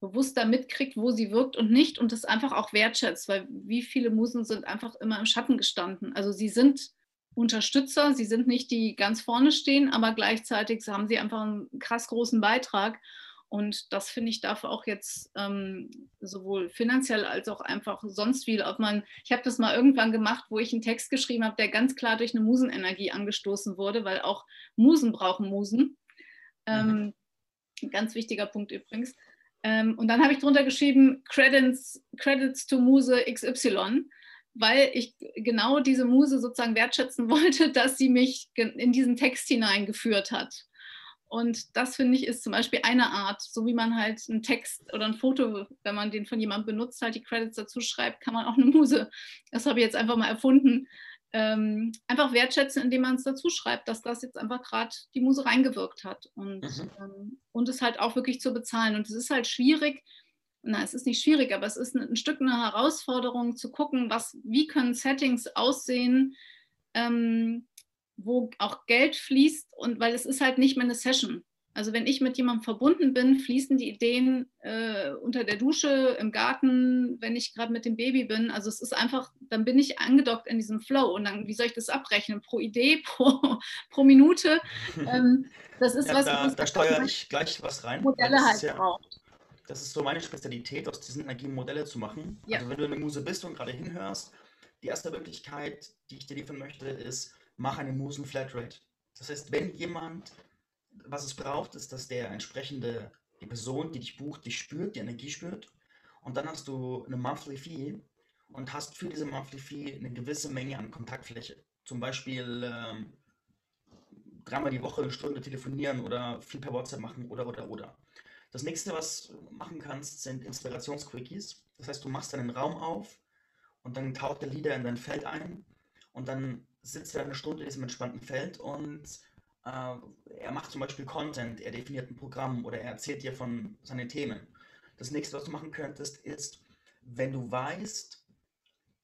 bewusster mitkriegt, wo sie wirkt und nicht und das einfach auch wertschätzt, weil wie viele Musen sind einfach immer im Schatten gestanden. Also sie sind Unterstützer, sie sind nicht die ganz vorne stehen, aber gleichzeitig haben sie einfach einen krass großen Beitrag. Und das finde ich darf auch jetzt ähm, sowohl finanziell als auch einfach sonst viel, ob man, ich habe das mal irgendwann gemacht, wo ich einen Text geschrieben habe, der ganz klar durch eine Musenenergie angestoßen wurde, weil auch Musen brauchen Musen. Ähm, mhm. Ganz wichtiger Punkt übrigens. Ähm, und dann habe ich drunter geschrieben, Credits, Credits to Muse XY, weil ich genau diese Muse sozusagen wertschätzen wollte, dass sie mich in diesen Text hineingeführt hat. Und das finde ich ist zum Beispiel eine Art, so wie man halt einen Text oder ein Foto, wenn man den von jemandem benutzt, halt die Credits dazu schreibt, kann man auch eine Muse, das habe ich jetzt einfach mal erfunden, ähm, einfach wertschätzen, indem man es dazu schreibt, dass das jetzt einfach gerade die Muse reingewirkt hat und, mhm. ähm, und es halt auch wirklich zu bezahlen. Und es ist halt schwierig, na, es ist nicht schwierig, aber es ist ein, ein Stück eine Herausforderung zu gucken, was, wie können Settings aussehen, ähm, wo auch Geld fließt und weil es ist halt nicht mehr eine Session. Also wenn ich mit jemandem verbunden bin, fließen die Ideen äh, unter der Dusche, im Garten, wenn ich gerade mit dem Baby bin. Also es ist einfach, dann bin ich angedockt in diesem Flow und dann, wie soll ich das abrechnen? Pro Idee, pro, pro Minute. Ähm, das ist ja, was. Da, da steuere ich gleich was rein. Modelle halt ja, braucht. Das ist so meine Spezialität, aus diesen Energien Modelle zu machen. Ja. Also wenn du eine Muse bist und gerade hinhörst, die erste Möglichkeit, die ich dir liefern möchte, ist, mach eine Musen-Flatrate. Das heißt, wenn jemand, was es braucht, ist, dass der entsprechende, die Person, die dich bucht, dich spürt, die Energie spürt. Und dann hast du eine Monthly Fee und hast für diese Monthly Fee eine gewisse Menge an Kontaktfläche. Zum Beispiel ähm, dreimal die Woche eine Stunde telefonieren oder viel per WhatsApp machen oder oder oder. Das nächste, was du machen kannst, sind Inspirationsquickies. Das heißt, du machst deinen Raum auf und dann taucht der Leader in dein Feld ein und dann sitzt er eine Stunde in diesem entspannten Feld und äh, er macht zum Beispiel Content, er definiert ein Programm oder er erzählt dir von seinen Themen. Das nächste, was du machen könntest, ist, wenn du weißt,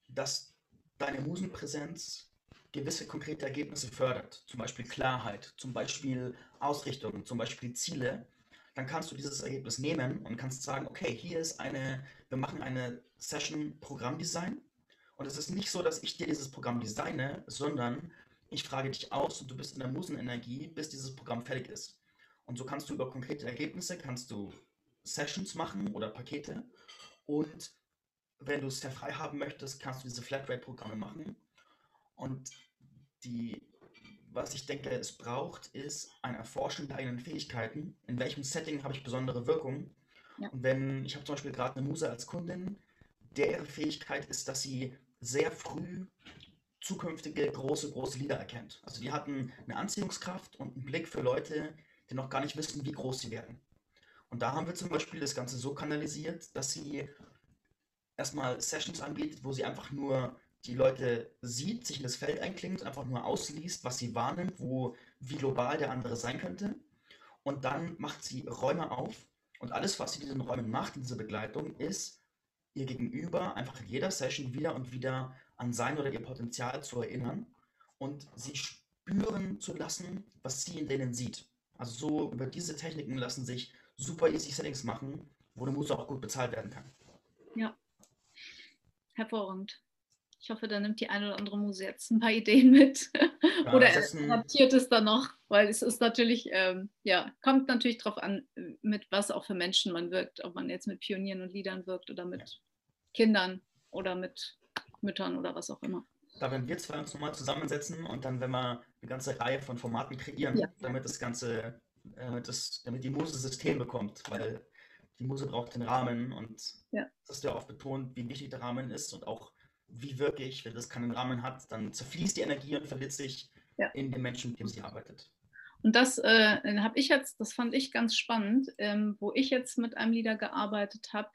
dass deine Musenpräsenz gewisse konkrete Ergebnisse fördert, zum Beispiel Klarheit, zum Beispiel Ausrichtung, zum Beispiel Ziele, dann kannst du dieses Ergebnis nehmen und kannst sagen, okay, hier ist eine, wir machen eine Session Programmdesign und es ist nicht so, dass ich dir dieses Programm designe, sondern ich frage dich aus und du bist in der Musenenergie, bis dieses Programm fertig ist. Und so kannst du über konkrete Ergebnisse, kannst du Sessions machen oder Pakete und wenn du es sehr frei haben möchtest, kannst du diese Flatrate-Programme machen. Und die, was ich denke, es braucht, ist ein Erforschen der eigenen Fähigkeiten. In welchem Setting habe ich besondere Wirkung? Ja. Und wenn, ich habe zum Beispiel gerade eine Muse als Kundin, deren Fähigkeit ist, dass sie sehr früh zukünftige große, große Lieder erkennt. Also die hatten eine Anziehungskraft und einen Blick für Leute, die noch gar nicht wissen, wie groß sie werden. Und da haben wir zum Beispiel das Ganze so kanalisiert, dass sie erstmal Sessions anbietet, wo sie einfach nur die Leute sieht, sich in das Feld einklingt, einfach nur ausliest, was sie wahrnimmt, wo, wie global der andere sein könnte. Und dann macht sie Räume auf und alles, was sie in diesen Räumen macht, in dieser Begleitung, ist, ihr Gegenüber einfach in jeder Session wieder und wieder an sein oder ihr Potenzial zu erinnern und sie spüren zu lassen, was sie in denen sieht. Also so über diese Techniken lassen sich super easy Settings machen, wo eine Muse auch gut bezahlt werden kann. Ja, hervorragend. Ich hoffe, da nimmt die eine oder andere Muse jetzt ein paar Ideen mit. Ja, oder er adaptiert es dann noch, weil es ist natürlich, ähm, ja, kommt natürlich darauf an, mit was auch für Menschen man wirkt, ob man jetzt mit Pionieren und Liedern wirkt oder mit ja. Kindern oder mit Müttern oder was auch immer. Da werden wir zwei uns nochmal zusammensetzen und dann, wenn wir eine ganze Reihe von Formaten kreieren, ja. damit das Ganze, äh, das, damit die Muse System bekommt, weil die Muse braucht den Rahmen und ja. das ist ja oft betont, wie wichtig der Rahmen ist und auch wie wirklich, wenn das keinen Rahmen hat, dann zerfließt die Energie und verliert sich ja. in den Menschen, mit dem sie arbeitet. Und das äh, habe ich jetzt, das fand ich ganz spannend, ähm, wo ich jetzt mit einem Leader gearbeitet habe.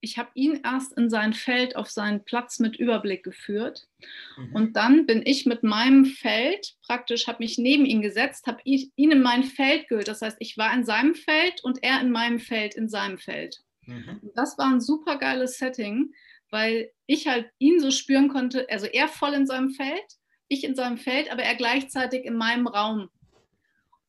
Ich habe ihn erst in sein Feld auf seinen Platz mit Überblick geführt. Mhm. Und dann bin ich mit meinem Feld praktisch, habe mich neben ihn gesetzt, habe ihn in mein Feld gehört. Das heißt, ich war in seinem Feld und er in meinem Feld, in seinem Feld. Mhm. Das war ein super geiles Setting, weil ich halt ihn so spüren konnte, also er voll in seinem Feld, ich in seinem Feld, aber er gleichzeitig in meinem Raum.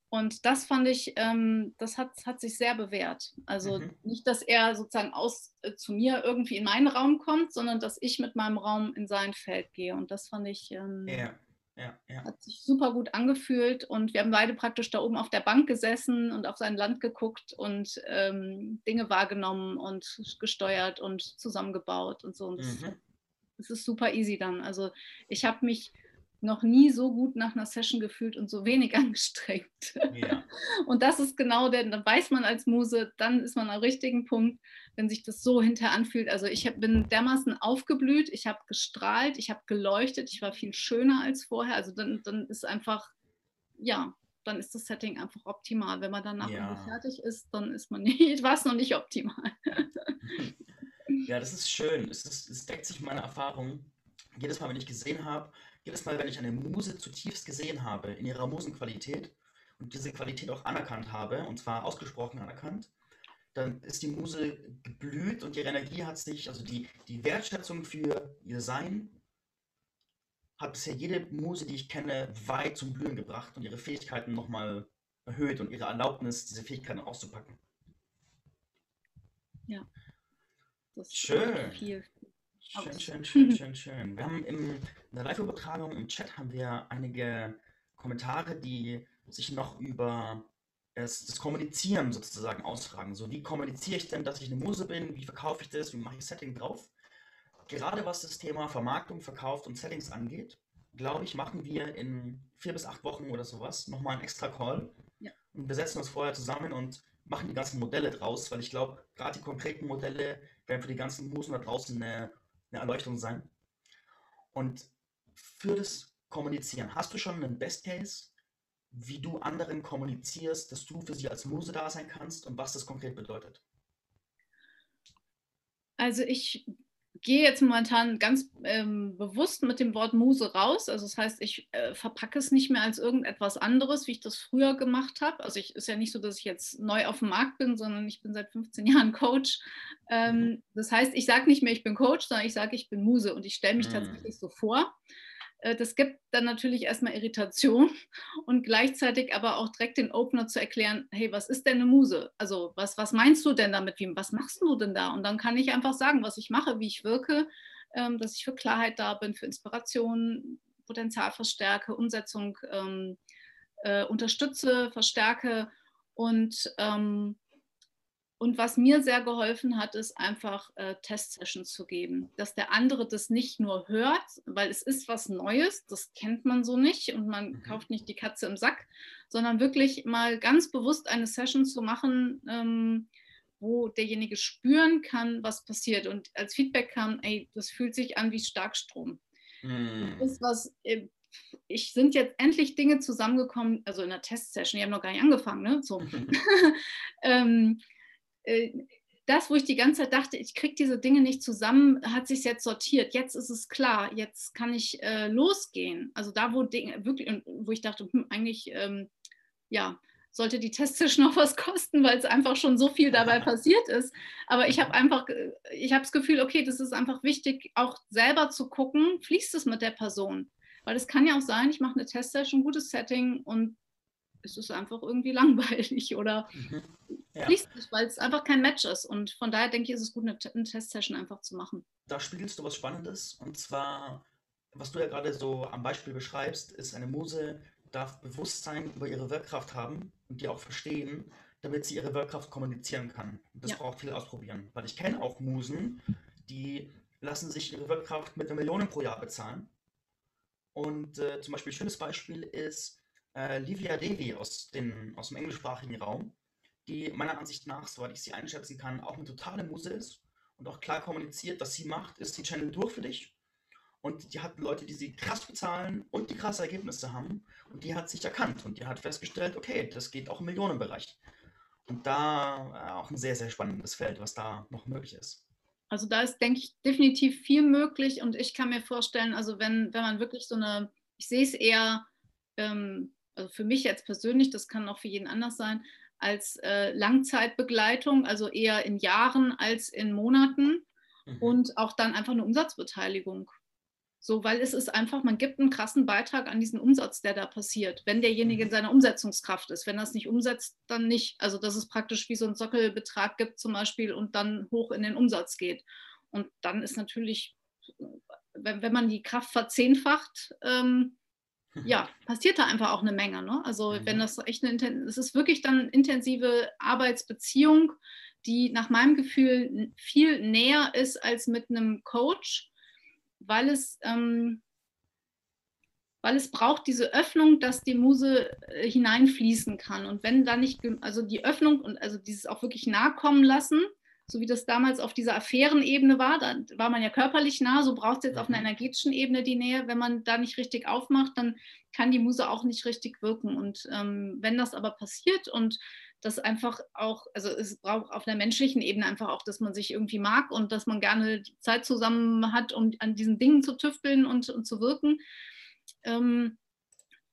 Und das fand ich, ähm, das hat, hat sich sehr bewährt. Also mhm. nicht, dass er sozusagen aus äh, zu mir irgendwie in meinen Raum kommt, sondern dass ich mit meinem Raum in sein Feld gehe. Und das fand ich, ähm, ja. Ja, ja. Hat sich super gut angefühlt und wir haben beide praktisch da oben auf der Bank gesessen und auf sein Land geguckt und ähm, Dinge wahrgenommen und gesteuert und zusammengebaut und so. Und mhm. es ist super easy dann. Also ich habe mich noch nie so gut nach einer Session gefühlt und so wenig angestrengt. Ja. Und das ist genau der, dann weiß man als Muse, dann ist man am richtigen Punkt wenn sich das so hinter anfühlt. Also ich hab, bin dermaßen aufgeblüht, ich habe gestrahlt, ich habe geleuchtet, ich war viel schöner als vorher. Also dann, dann ist einfach, ja, dann ist das Setting einfach optimal. Wenn man danach ja. fertig ist, dann ist man nicht, war es noch nicht optimal. ja, das ist schön. Es, ist, es deckt sich meine Erfahrung. Jedes Mal, wenn ich gesehen habe, jedes Mal, wenn ich eine Muse zutiefst gesehen habe, in ihrer Musenqualität und diese Qualität auch anerkannt habe, und zwar ausgesprochen anerkannt, dann ist die Muse geblüht und ihre Energie hat sich, also die, die Wertschätzung für ihr Sein hat bisher jede Muse, die ich kenne, weit zum Blühen gebracht und ihre Fähigkeiten nochmal erhöht und ihre Erlaubnis, diese Fähigkeiten auszupacken. Ja. Das schön. Viel. Schön, schön, schön, schön, schön. Wir haben im, in der Live-Übertragung im Chat haben wir einige Kommentare, die sich noch über es, das Kommunizieren sozusagen ausfragen. So, wie kommuniziere ich denn, dass ich eine Muse bin? Wie verkaufe ich das? Wie mache ich Setting drauf? Gerade was das Thema Vermarktung, Verkauf und Settings angeht, glaube ich, machen wir in vier bis acht Wochen oder sowas nochmal einen extra Call. Ja. Und wir setzen uns vorher zusammen und machen die ganzen Modelle draus, weil ich glaube, gerade die konkreten Modelle werden für die ganzen Musen da draußen eine, eine Erleuchtung sein. Und für das Kommunizieren, hast du schon einen Best Case, wie du anderen kommunizierst, dass du für sie als Muse da sein kannst und was das konkret bedeutet? Also ich gehe jetzt momentan ganz ähm, bewusst mit dem Wort Muse raus. Also das heißt, ich äh, verpacke es nicht mehr als irgendetwas anderes, wie ich das früher gemacht habe. Also ich ist ja nicht so, dass ich jetzt neu auf dem Markt bin, sondern ich bin seit 15 Jahren Coach. Ähm, mhm. das heißt, ich sage nicht mehr, ich bin Coach, sondern ich sage, ich bin Muse und ich stelle mich mhm. tatsächlich so vor. Äh, das gibt dann natürlich erstmal Irritation und gleichzeitig aber auch direkt den Opener zu erklären, hey, was ist denn eine Muse? Also was, was meinst du denn damit? Was machst du denn da? Und dann kann ich einfach sagen, was ich mache, wie ich wirke, ähm, dass ich für Klarheit da bin, für Inspiration, Potenzial verstärke, Umsetzung ähm, äh, unterstütze, verstärke und ähm, und was mir sehr geholfen hat, ist einfach äh, Test-Sessions zu geben, dass der andere das nicht nur hört, weil es ist was Neues, das kennt man so nicht und man mhm. kauft nicht die Katze im Sack, sondern wirklich mal ganz bewusst eine Session zu machen, ähm, wo derjenige spüren kann, was passiert. Und als Feedback kam, ey, das fühlt sich an wie Starkstrom. Mhm. Das ist was, äh, ich sind jetzt endlich Dinge zusammengekommen, also in der Testsession, die haben noch gar nicht angefangen, ne? So. ähm, äh, das, wo ich die ganze Zeit dachte, ich kriege diese Dinge nicht zusammen, hat sich jetzt sortiert. Jetzt ist es klar, jetzt kann ich äh, losgehen. Also da, wo Dinge wirklich, wo ich dachte, hm, eigentlich, ähm, ja, sollte die Testsession noch was kosten, weil es einfach schon so viel dabei passiert ist. Aber ich habe einfach, ich habe das Gefühl, okay, das ist einfach wichtig, auch selber zu gucken, fließt es mit der Person. Weil es kann ja auch sein, ich mache eine Testsession, gutes Setting und es ist einfach irgendwie langweilig oder mhm. Ja. nicht, weil es einfach kein Match ist. Und von daher denke ich, ist es gut, eine, eine Testsession einfach zu machen. Da spiegelst du was Spannendes und zwar, was du ja gerade so am Beispiel beschreibst, ist eine Muse darf Bewusstsein über ihre Wirkkraft haben und die auch verstehen, damit sie ihre Wirkkraft kommunizieren kann. Das ja. braucht viel ausprobieren, weil ich kenne auch Musen, die lassen sich ihre Wirkkraft mit einer Million pro Jahr bezahlen. Und äh, zum Beispiel ein schönes Beispiel ist, äh, Livia Devi aus, den, aus dem englischsprachigen Raum, die meiner Ansicht nach, soweit ich sie einschätzen kann, auch eine totale Muse ist und auch klar kommuniziert, was sie macht, ist die Channel durch für dich. Und die hat Leute, die sie krass bezahlen und die krasse Ergebnisse haben. Und die hat sich erkannt und die hat festgestellt, okay, das geht auch im Millionenbereich. Und da äh, auch ein sehr, sehr spannendes Feld, was da noch möglich ist. Also da ist, denke ich, definitiv viel möglich. Und ich kann mir vorstellen, also wenn, wenn man wirklich so eine, ich sehe es eher ähm, also für mich jetzt persönlich, das kann auch für jeden anders sein, als äh, Langzeitbegleitung, also eher in Jahren als in Monaten mhm. und auch dann einfach eine Umsatzbeteiligung. So, weil es ist einfach, man gibt einen krassen Beitrag an diesen Umsatz, der da passiert, wenn derjenige in mhm. seiner Umsetzungskraft ist. Wenn er es nicht umsetzt, dann nicht. Also, dass es praktisch wie so einen Sockelbetrag gibt zum Beispiel und dann hoch in den Umsatz geht. Und dann ist natürlich, wenn, wenn man die Kraft verzehnfacht, ähm, ja, passiert da einfach auch eine Menge. Ne? Also mhm. wenn das echt eine, es ist wirklich dann intensive Arbeitsbeziehung, die nach meinem Gefühl viel näher ist als mit einem Coach, weil es, ähm, weil es braucht diese Öffnung, dass die Muse äh, hineinfließen kann. Und wenn da nicht, also die Öffnung und also dieses auch wirklich nahe kommen lassen, so wie das damals auf dieser Affärenebene war, da war man ja körperlich nah, so braucht es jetzt auf einer mhm. energetischen Ebene die Nähe. Wenn man da nicht richtig aufmacht, dann kann die Muse auch nicht richtig wirken. Und ähm, wenn das aber passiert und das einfach auch, also es braucht auf einer menschlichen Ebene einfach auch, dass man sich irgendwie mag und dass man gerne Zeit zusammen hat, um an diesen Dingen zu tüfteln und, und zu wirken. Ähm,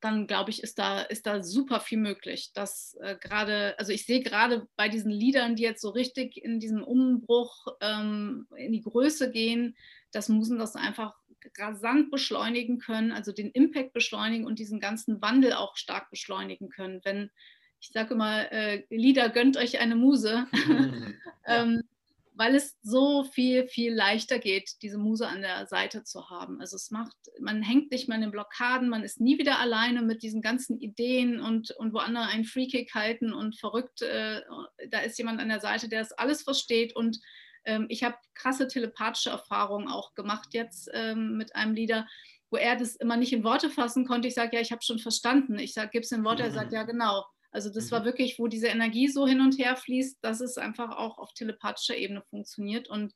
dann glaube ich, ist da, ist da super viel möglich. Dass äh, gerade, also ich sehe gerade bei diesen Liedern, die jetzt so richtig in diesem Umbruch ähm, in die Größe gehen, dass Musen das einfach rasant beschleunigen können, also den Impact beschleunigen und diesen ganzen Wandel auch stark beschleunigen können. Wenn ich sage immer, äh, Lieder gönnt euch eine Muse. ja. ähm, weil es so viel, viel leichter geht, diese Muse an der Seite zu haben. Also es macht, man hängt nicht mehr in den Blockaden, man ist nie wieder alleine mit diesen ganzen Ideen und, und wo andere einen Freekick halten und verrückt, äh, da ist jemand an der Seite, der das alles versteht und ähm, ich habe krasse telepathische Erfahrungen auch gemacht jetzt ähm, mit einem Leader, wo er das immer nicht in Worte fassen konnte. Ich sage, ja, ich habe schon verstanden. Ich sage, gib es in Worte. Er sagt, ja, genau. Also das mhm. war wirklich, wo diese Energie so hin und her fließt, dass es einfach auch auf telepathischer Ebene funktioniert und,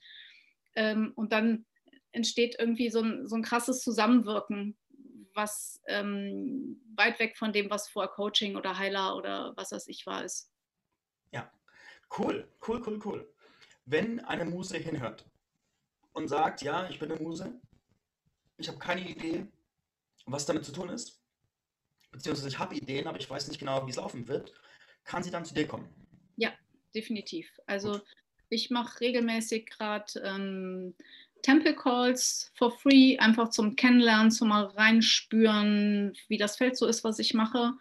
ähm, und dann entsteht irgendwie so ein, so ein krasses Zusammenwirken, was ähm, weit weg von dem, was vorher Coaching oder Heiler oder was weiß ich war, ist. Ja, cool, cool, cool, cool. Wenn eine Muse hinhört und sagt, ja, ich bin eine Muse, ich habe keine Idee, was damit zu tun ist, beziehungsweise ich habe Ideen, aber ich weiß nicht genau, wie es laufen wird, kann sie dann zu dir kommen? Ja, definitiv. Also Gut. ich mache regelmäßig gerade ähm, Temple Calls for free, einfach zum Kennenlernen, zum mal reinspüren, wie das Feld so ist, was ich mache.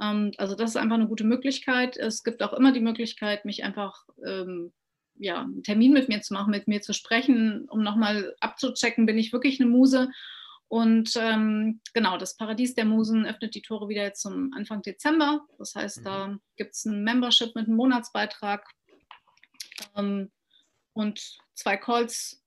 Ähm, also das ist einfach eine gute Möglichkeit. Es gibt auch immer die Möglichkeit, mich einfach ähm, ja, einen Termin mit mir zu machen, mit mir zu sprechen, um nochmal abzuchecken, bin ich wirklich eine Muse. Und ähm, genau, das Paradies der Musen öffnet die Tore wieder jetzt zum Anfang Dezember. Das heißt, mhm. da gibt es ein Membership mit einem Monatsbeitrag ähm, und zwei Calls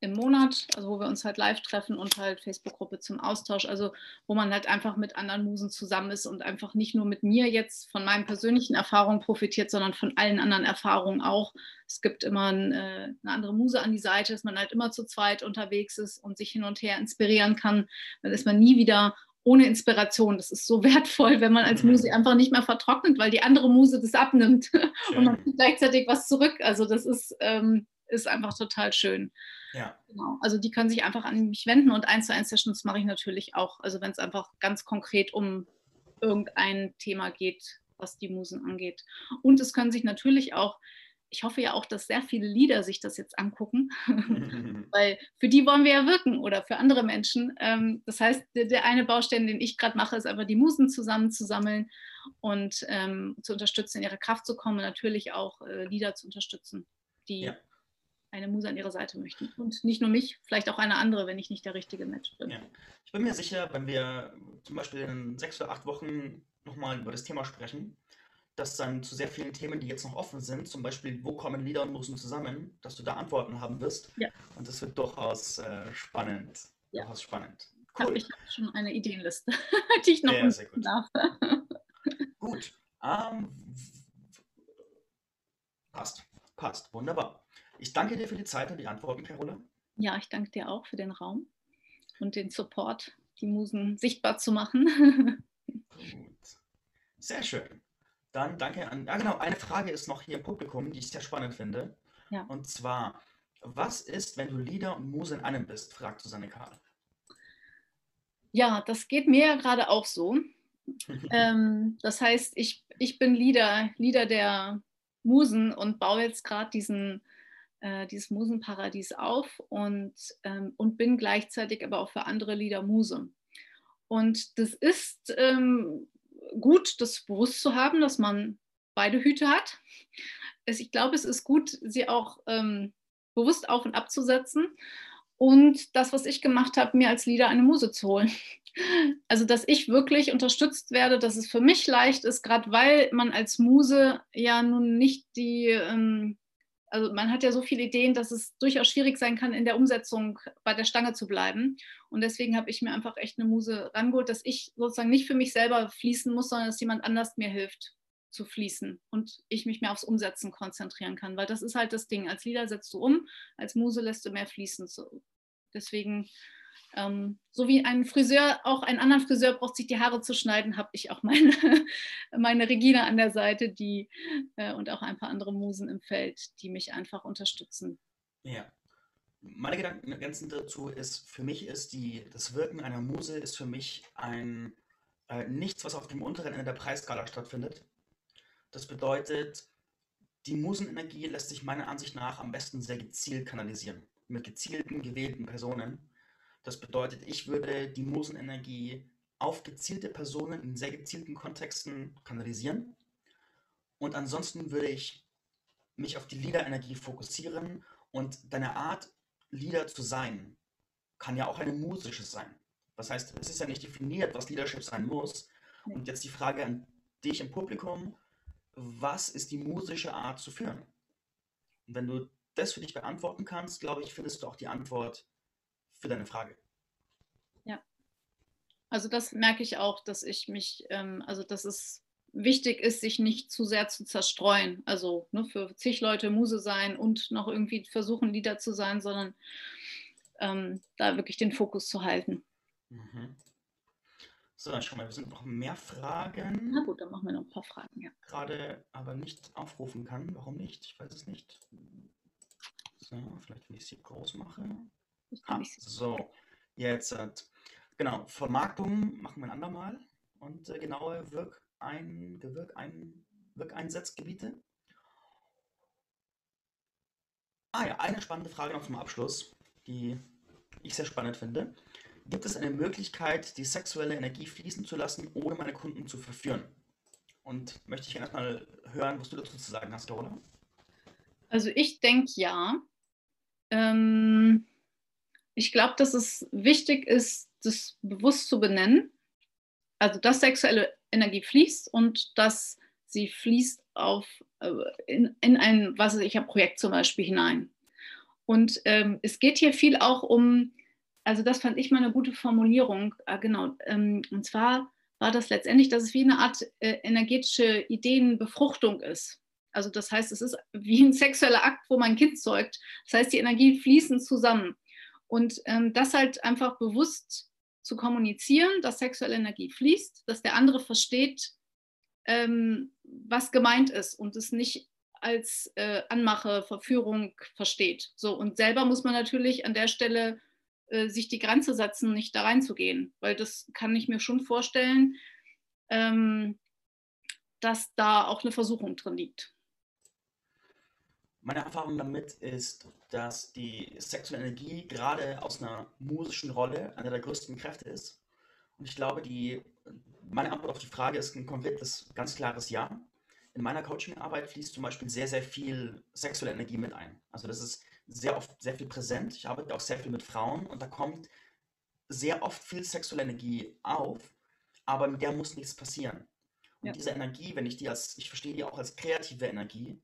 im Monat, also wo wir uns halt live treffen und halt Facebook-Gruppe zum Austausch, also wo man halt einfach mit anderen Musen zusammen ist und einfach nicht nur mit mir jetzt von meinen persönlichen Erfahrungen profitiert, sondern von allen anderen Erfahrungen auch. Es gibt immer ein, äh, eine andere Muse an die Seite, dass man halt immer zu zweit unterwegs ist und sich hin und her inspirieren kann. Dann ist man nie wieder ohne Inspiration. Das ist so wertvoll, wenn man als mhm. Muse einfach nicht mehr vertrocknet, weil die andere Muse das abnimmt und man gleichzeitig was zurück. Also das ist, ähm, ist einfach total schön. Ja. Genau. Also die können sich einfach an mich wenden und eins zu eins Sessions mache ich natürlich auch. Also wenn es einfach ganz konkret um irgendein Thema geht, was die Musen angeht. Und es können sich natürlich auch, ich hoffe ja auch, dass sehr viele Lieder sich das jetzt angucken, weil für die wollen wir ja wirken oder für andere Menschen. Ähm, das heißt, der, eine Baustein, den ich gerade mache, ist einfach die Musen zusammenzusammeln und ähm, zu unterstützen, in ihre Kraft zu kommen und natürlich auch äh, Lieder zu unterstützen, die ja eine Muse an ihrer Seite möchten. Und nicht nur mich, vielleicht auch eine andere, wenn ich nicht der richtige Mensch bin. Ja. Ich bin mir sicher, wenn wir zum Beispiel in sechs oder acht Wochen nochmal über das Thema sprechen, dass dann zu sehr vielen Themen, die jetzt noch offen sind, zum Beispiel, wo kommen Lieder und Musen zusammen, dass du da Antworten haben wirst. Ja. Und das wird durchaus äh, spannend. Ja. Durchaus spannend. Cool. Ich habe schon eine Ideenliste, die ich noch ja, sehr gut. darf. gut. Ähm, passt. Passt. Wunderbar. Ich danke dir für die Zeit und die Antworten, Carola. Ja, ich danke dir auch für den Raum und den Support, die Musen sichtbar zu machen. Gut. Sehr schön. Dann danke an. Ja, genau, eine Frage ist noch hier im Publikum, die ich sehr spannend finde. Ja. Und zwar, was ist, wenn du Leader und Muse in einem bist? fragt Susanne Karl. Ja, das geht mir ja gerade auch so. ähm, das heißt, ich, ich bin Leader, Leader der Musen und baue jetzt gerade diesen äh, dieses Musenparadies auf und, ähm, und bin gleichzeitig aber auch für andere Lieder Muse. Und das ist ähm, gut, das bewusst zu haben, dass man beide Hüte hat. Es, ich glaube, es ist gut, sie auch ähm, bewusst auf und abzusetzen. Und das, was ich gemacht habe, mir als Leader eine Muse zu holen. Also, dass ich wirklich unterstützt werde, dass es für mich leicht ist, gerade weil man als Muse ja nun nicht die, ähm, also man hat ja so viele Ideen, dass es durchaus schwierig sein kann, in der Umsetzung bei der Stange zu bleiben. Und deswegen habe ich mir einfach echt eine Muse rangeholt, dass ich sozusagen nicht für mich selber fließen muss, sondern dass jemand anders mir hilft zu fließen und ich mich mehr aufs Umsetzen konzentrieren kann. Weil das ist halt das Ding. Als Leader setzt du um, als Muse lässt du mehr fließen. Deswegen ähm, so wie ein Friseur auch einen anderen Friseur braucht, sich die Haare zu schneiden, habe ich auch meine, meine Regina an der Seite, die äh, und auch ein paar andere Musen im Feld, die mich einfach unterstützen. Ja. Meine Gedanken dazu ist, für mich ist die, das Wirken einer Muse ist für mich ein äh, nichts, was auf dem unteren Ende der Preisskala stattfindet. Das bedeutet, die Musenenergie lässt sich meiner Ansicht nach am besten sehr gezielt kanalisieren. Mit gezielten, gewählten Personen. Das bedeutet, ich würde die Musenenergie auf gezielte Personen in sehr gezielten Kontexten kanalisieren. Und ansonsten würde ich mich auf die Leader-Energie fokussieren und deine Art, Leader zu sein, kann ja auch eine musische sein. Das heißt, es ist ja nicht definiert, was Leadership sein muss. Und jetzt die Frage an dich im Publikum, was ist die musische Art zu führen? Und wenn du das für dich beantworten kannst, glaube ich, findest du auch die Antwort für deine Frage. Ja, also das merke ich auch, dass ich mich, ähm, also dass es wichtig ist, sich nicht zu sehr zu zerstreuen. Also ne, für zig Leute Muse sein und noch irgendwie versuchen, Lieder zu sein, sondern ähm, da wirklich den Fokus zu halten. Mhm. So, dann schau mal, wir sind noch mehr Fragen. Na gut, dann machen wir noch ein paar Fragen, ja. Gerade aber nicht aufrufen kann. Warum nicht? Ich weiß es nicht. So, vielleicht, wenn ich sie groß mache. Ah, so, jetzt. Äh, genau, Vermarktung machen wir ein andermal. Und äh, genaue Wirkein, Wirkein, Wirkeinsatzgebiete. Ah ja, eine spannende Frage noch zum Abschluss, die ich sehr spannend finde. Gibt es eine Möglichkeit, die sexuelle Energie fließen zu lassen, ohne meine Kunden zu verführen? Und möchte ich erstmal hören, was du dazu zu sagen hast, Carola. Also ich denke ja. Ähm, ich glaube, dass es wichtig ist, das bewusst zu benennen. Also dass sexuelle Energie fließt und dass sie fließt auf, äh, in, in ein, was weiß ich, ein Projekt zum Beispiel hinein. Und ähm, es geht hier viel auch um also das fand ich mal eine gute Formulierung. Ah, genau. Ähm, und zwar war das letztendlich, dass es wie eine Art äh, energetische Ideenbefruchtung ist. Also das heißt, es ist wie ein sexueller Akt, wo man ein Kind zeugt. Das heißt, die Energien fließen zusammen. Und ähm, das halt einfach bewusst zu kommunizieren, dass sexuelle Energie fließt, dass der andere versteht, ähm, was gemeint ist und es nicht als äh, Anmache, Verführung versteht. So, und selber muss man natürlich an der Stelle äh, sich die Grenze setzen, nicht da reinzugehen. Weil das kann ich mir schon vorstellen, ähm, dass da auch eine Versuchung drin liegt. Meine Erfahrung damit ist, dass die sexuelle Energie gerade aus einer musischen Rolle eine der größten Kräfte ist. Und ich glaube, die, meine Antwort auf die Frage ist ein konkretes, ganz klares Ja. In meiner Coaching-Arbeit fließt zum Beispiel sehr, sehr viel sexuelle Energie mit ein. Also das ist sehr oft sehr viel präsent. Ich arbeite auch sehr viel mit Frauen und da kommt sehr oft viel sexuelle Energie auf, aber mit der muss nichts passieren. Und ja. diese Energie, wenn ich die als, ich verstehe die auch als kreative Energie.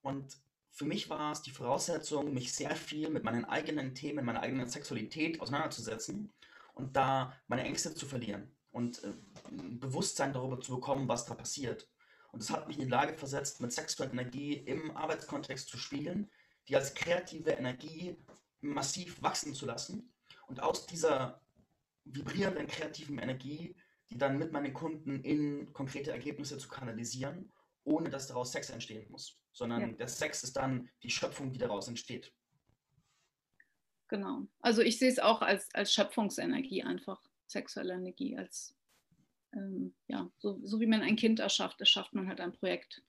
Und für mich war es die Voraussetzung, mich sehr viel mit meinen eigenen Themen, meiner eigenen Sexualität auseinanderzusetzen und da meine Ängste zu verlieren und äh, ein Bewusstsein darüber zu bekommen, was da passiert. Und das hat mich in die Lage versetzt, mit sexueller Energie im Arbeitskontext zu spielen, die als kreative Energie massiv wachsen zu lassen und aus dieser vibrierenden kreativen Energie, die dann mit meinen Kunden in konkrete Ergebnisse zu kanalisieren, ohne dass daraus Sex entstehen muss, sondern ja. der Sex ist dann die Schöpfung, die daraus entsteht. Genau. Also ich sehe es auch als, als Schöpfungsenergie einfach, sexuelle Energie, als ähm, ja, so, so wie man ein Kind erschafft, erschafft man halt ein Projekt.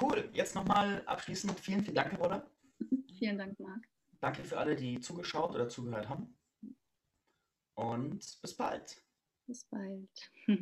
Cool. Jetzt nochmal abschließend vielen, vielen Dank, Herr Roller. Vielen Dank, Marc. Danke für alle, die zugeschaut oder zugehört haben. Und bis bald. Bis bald.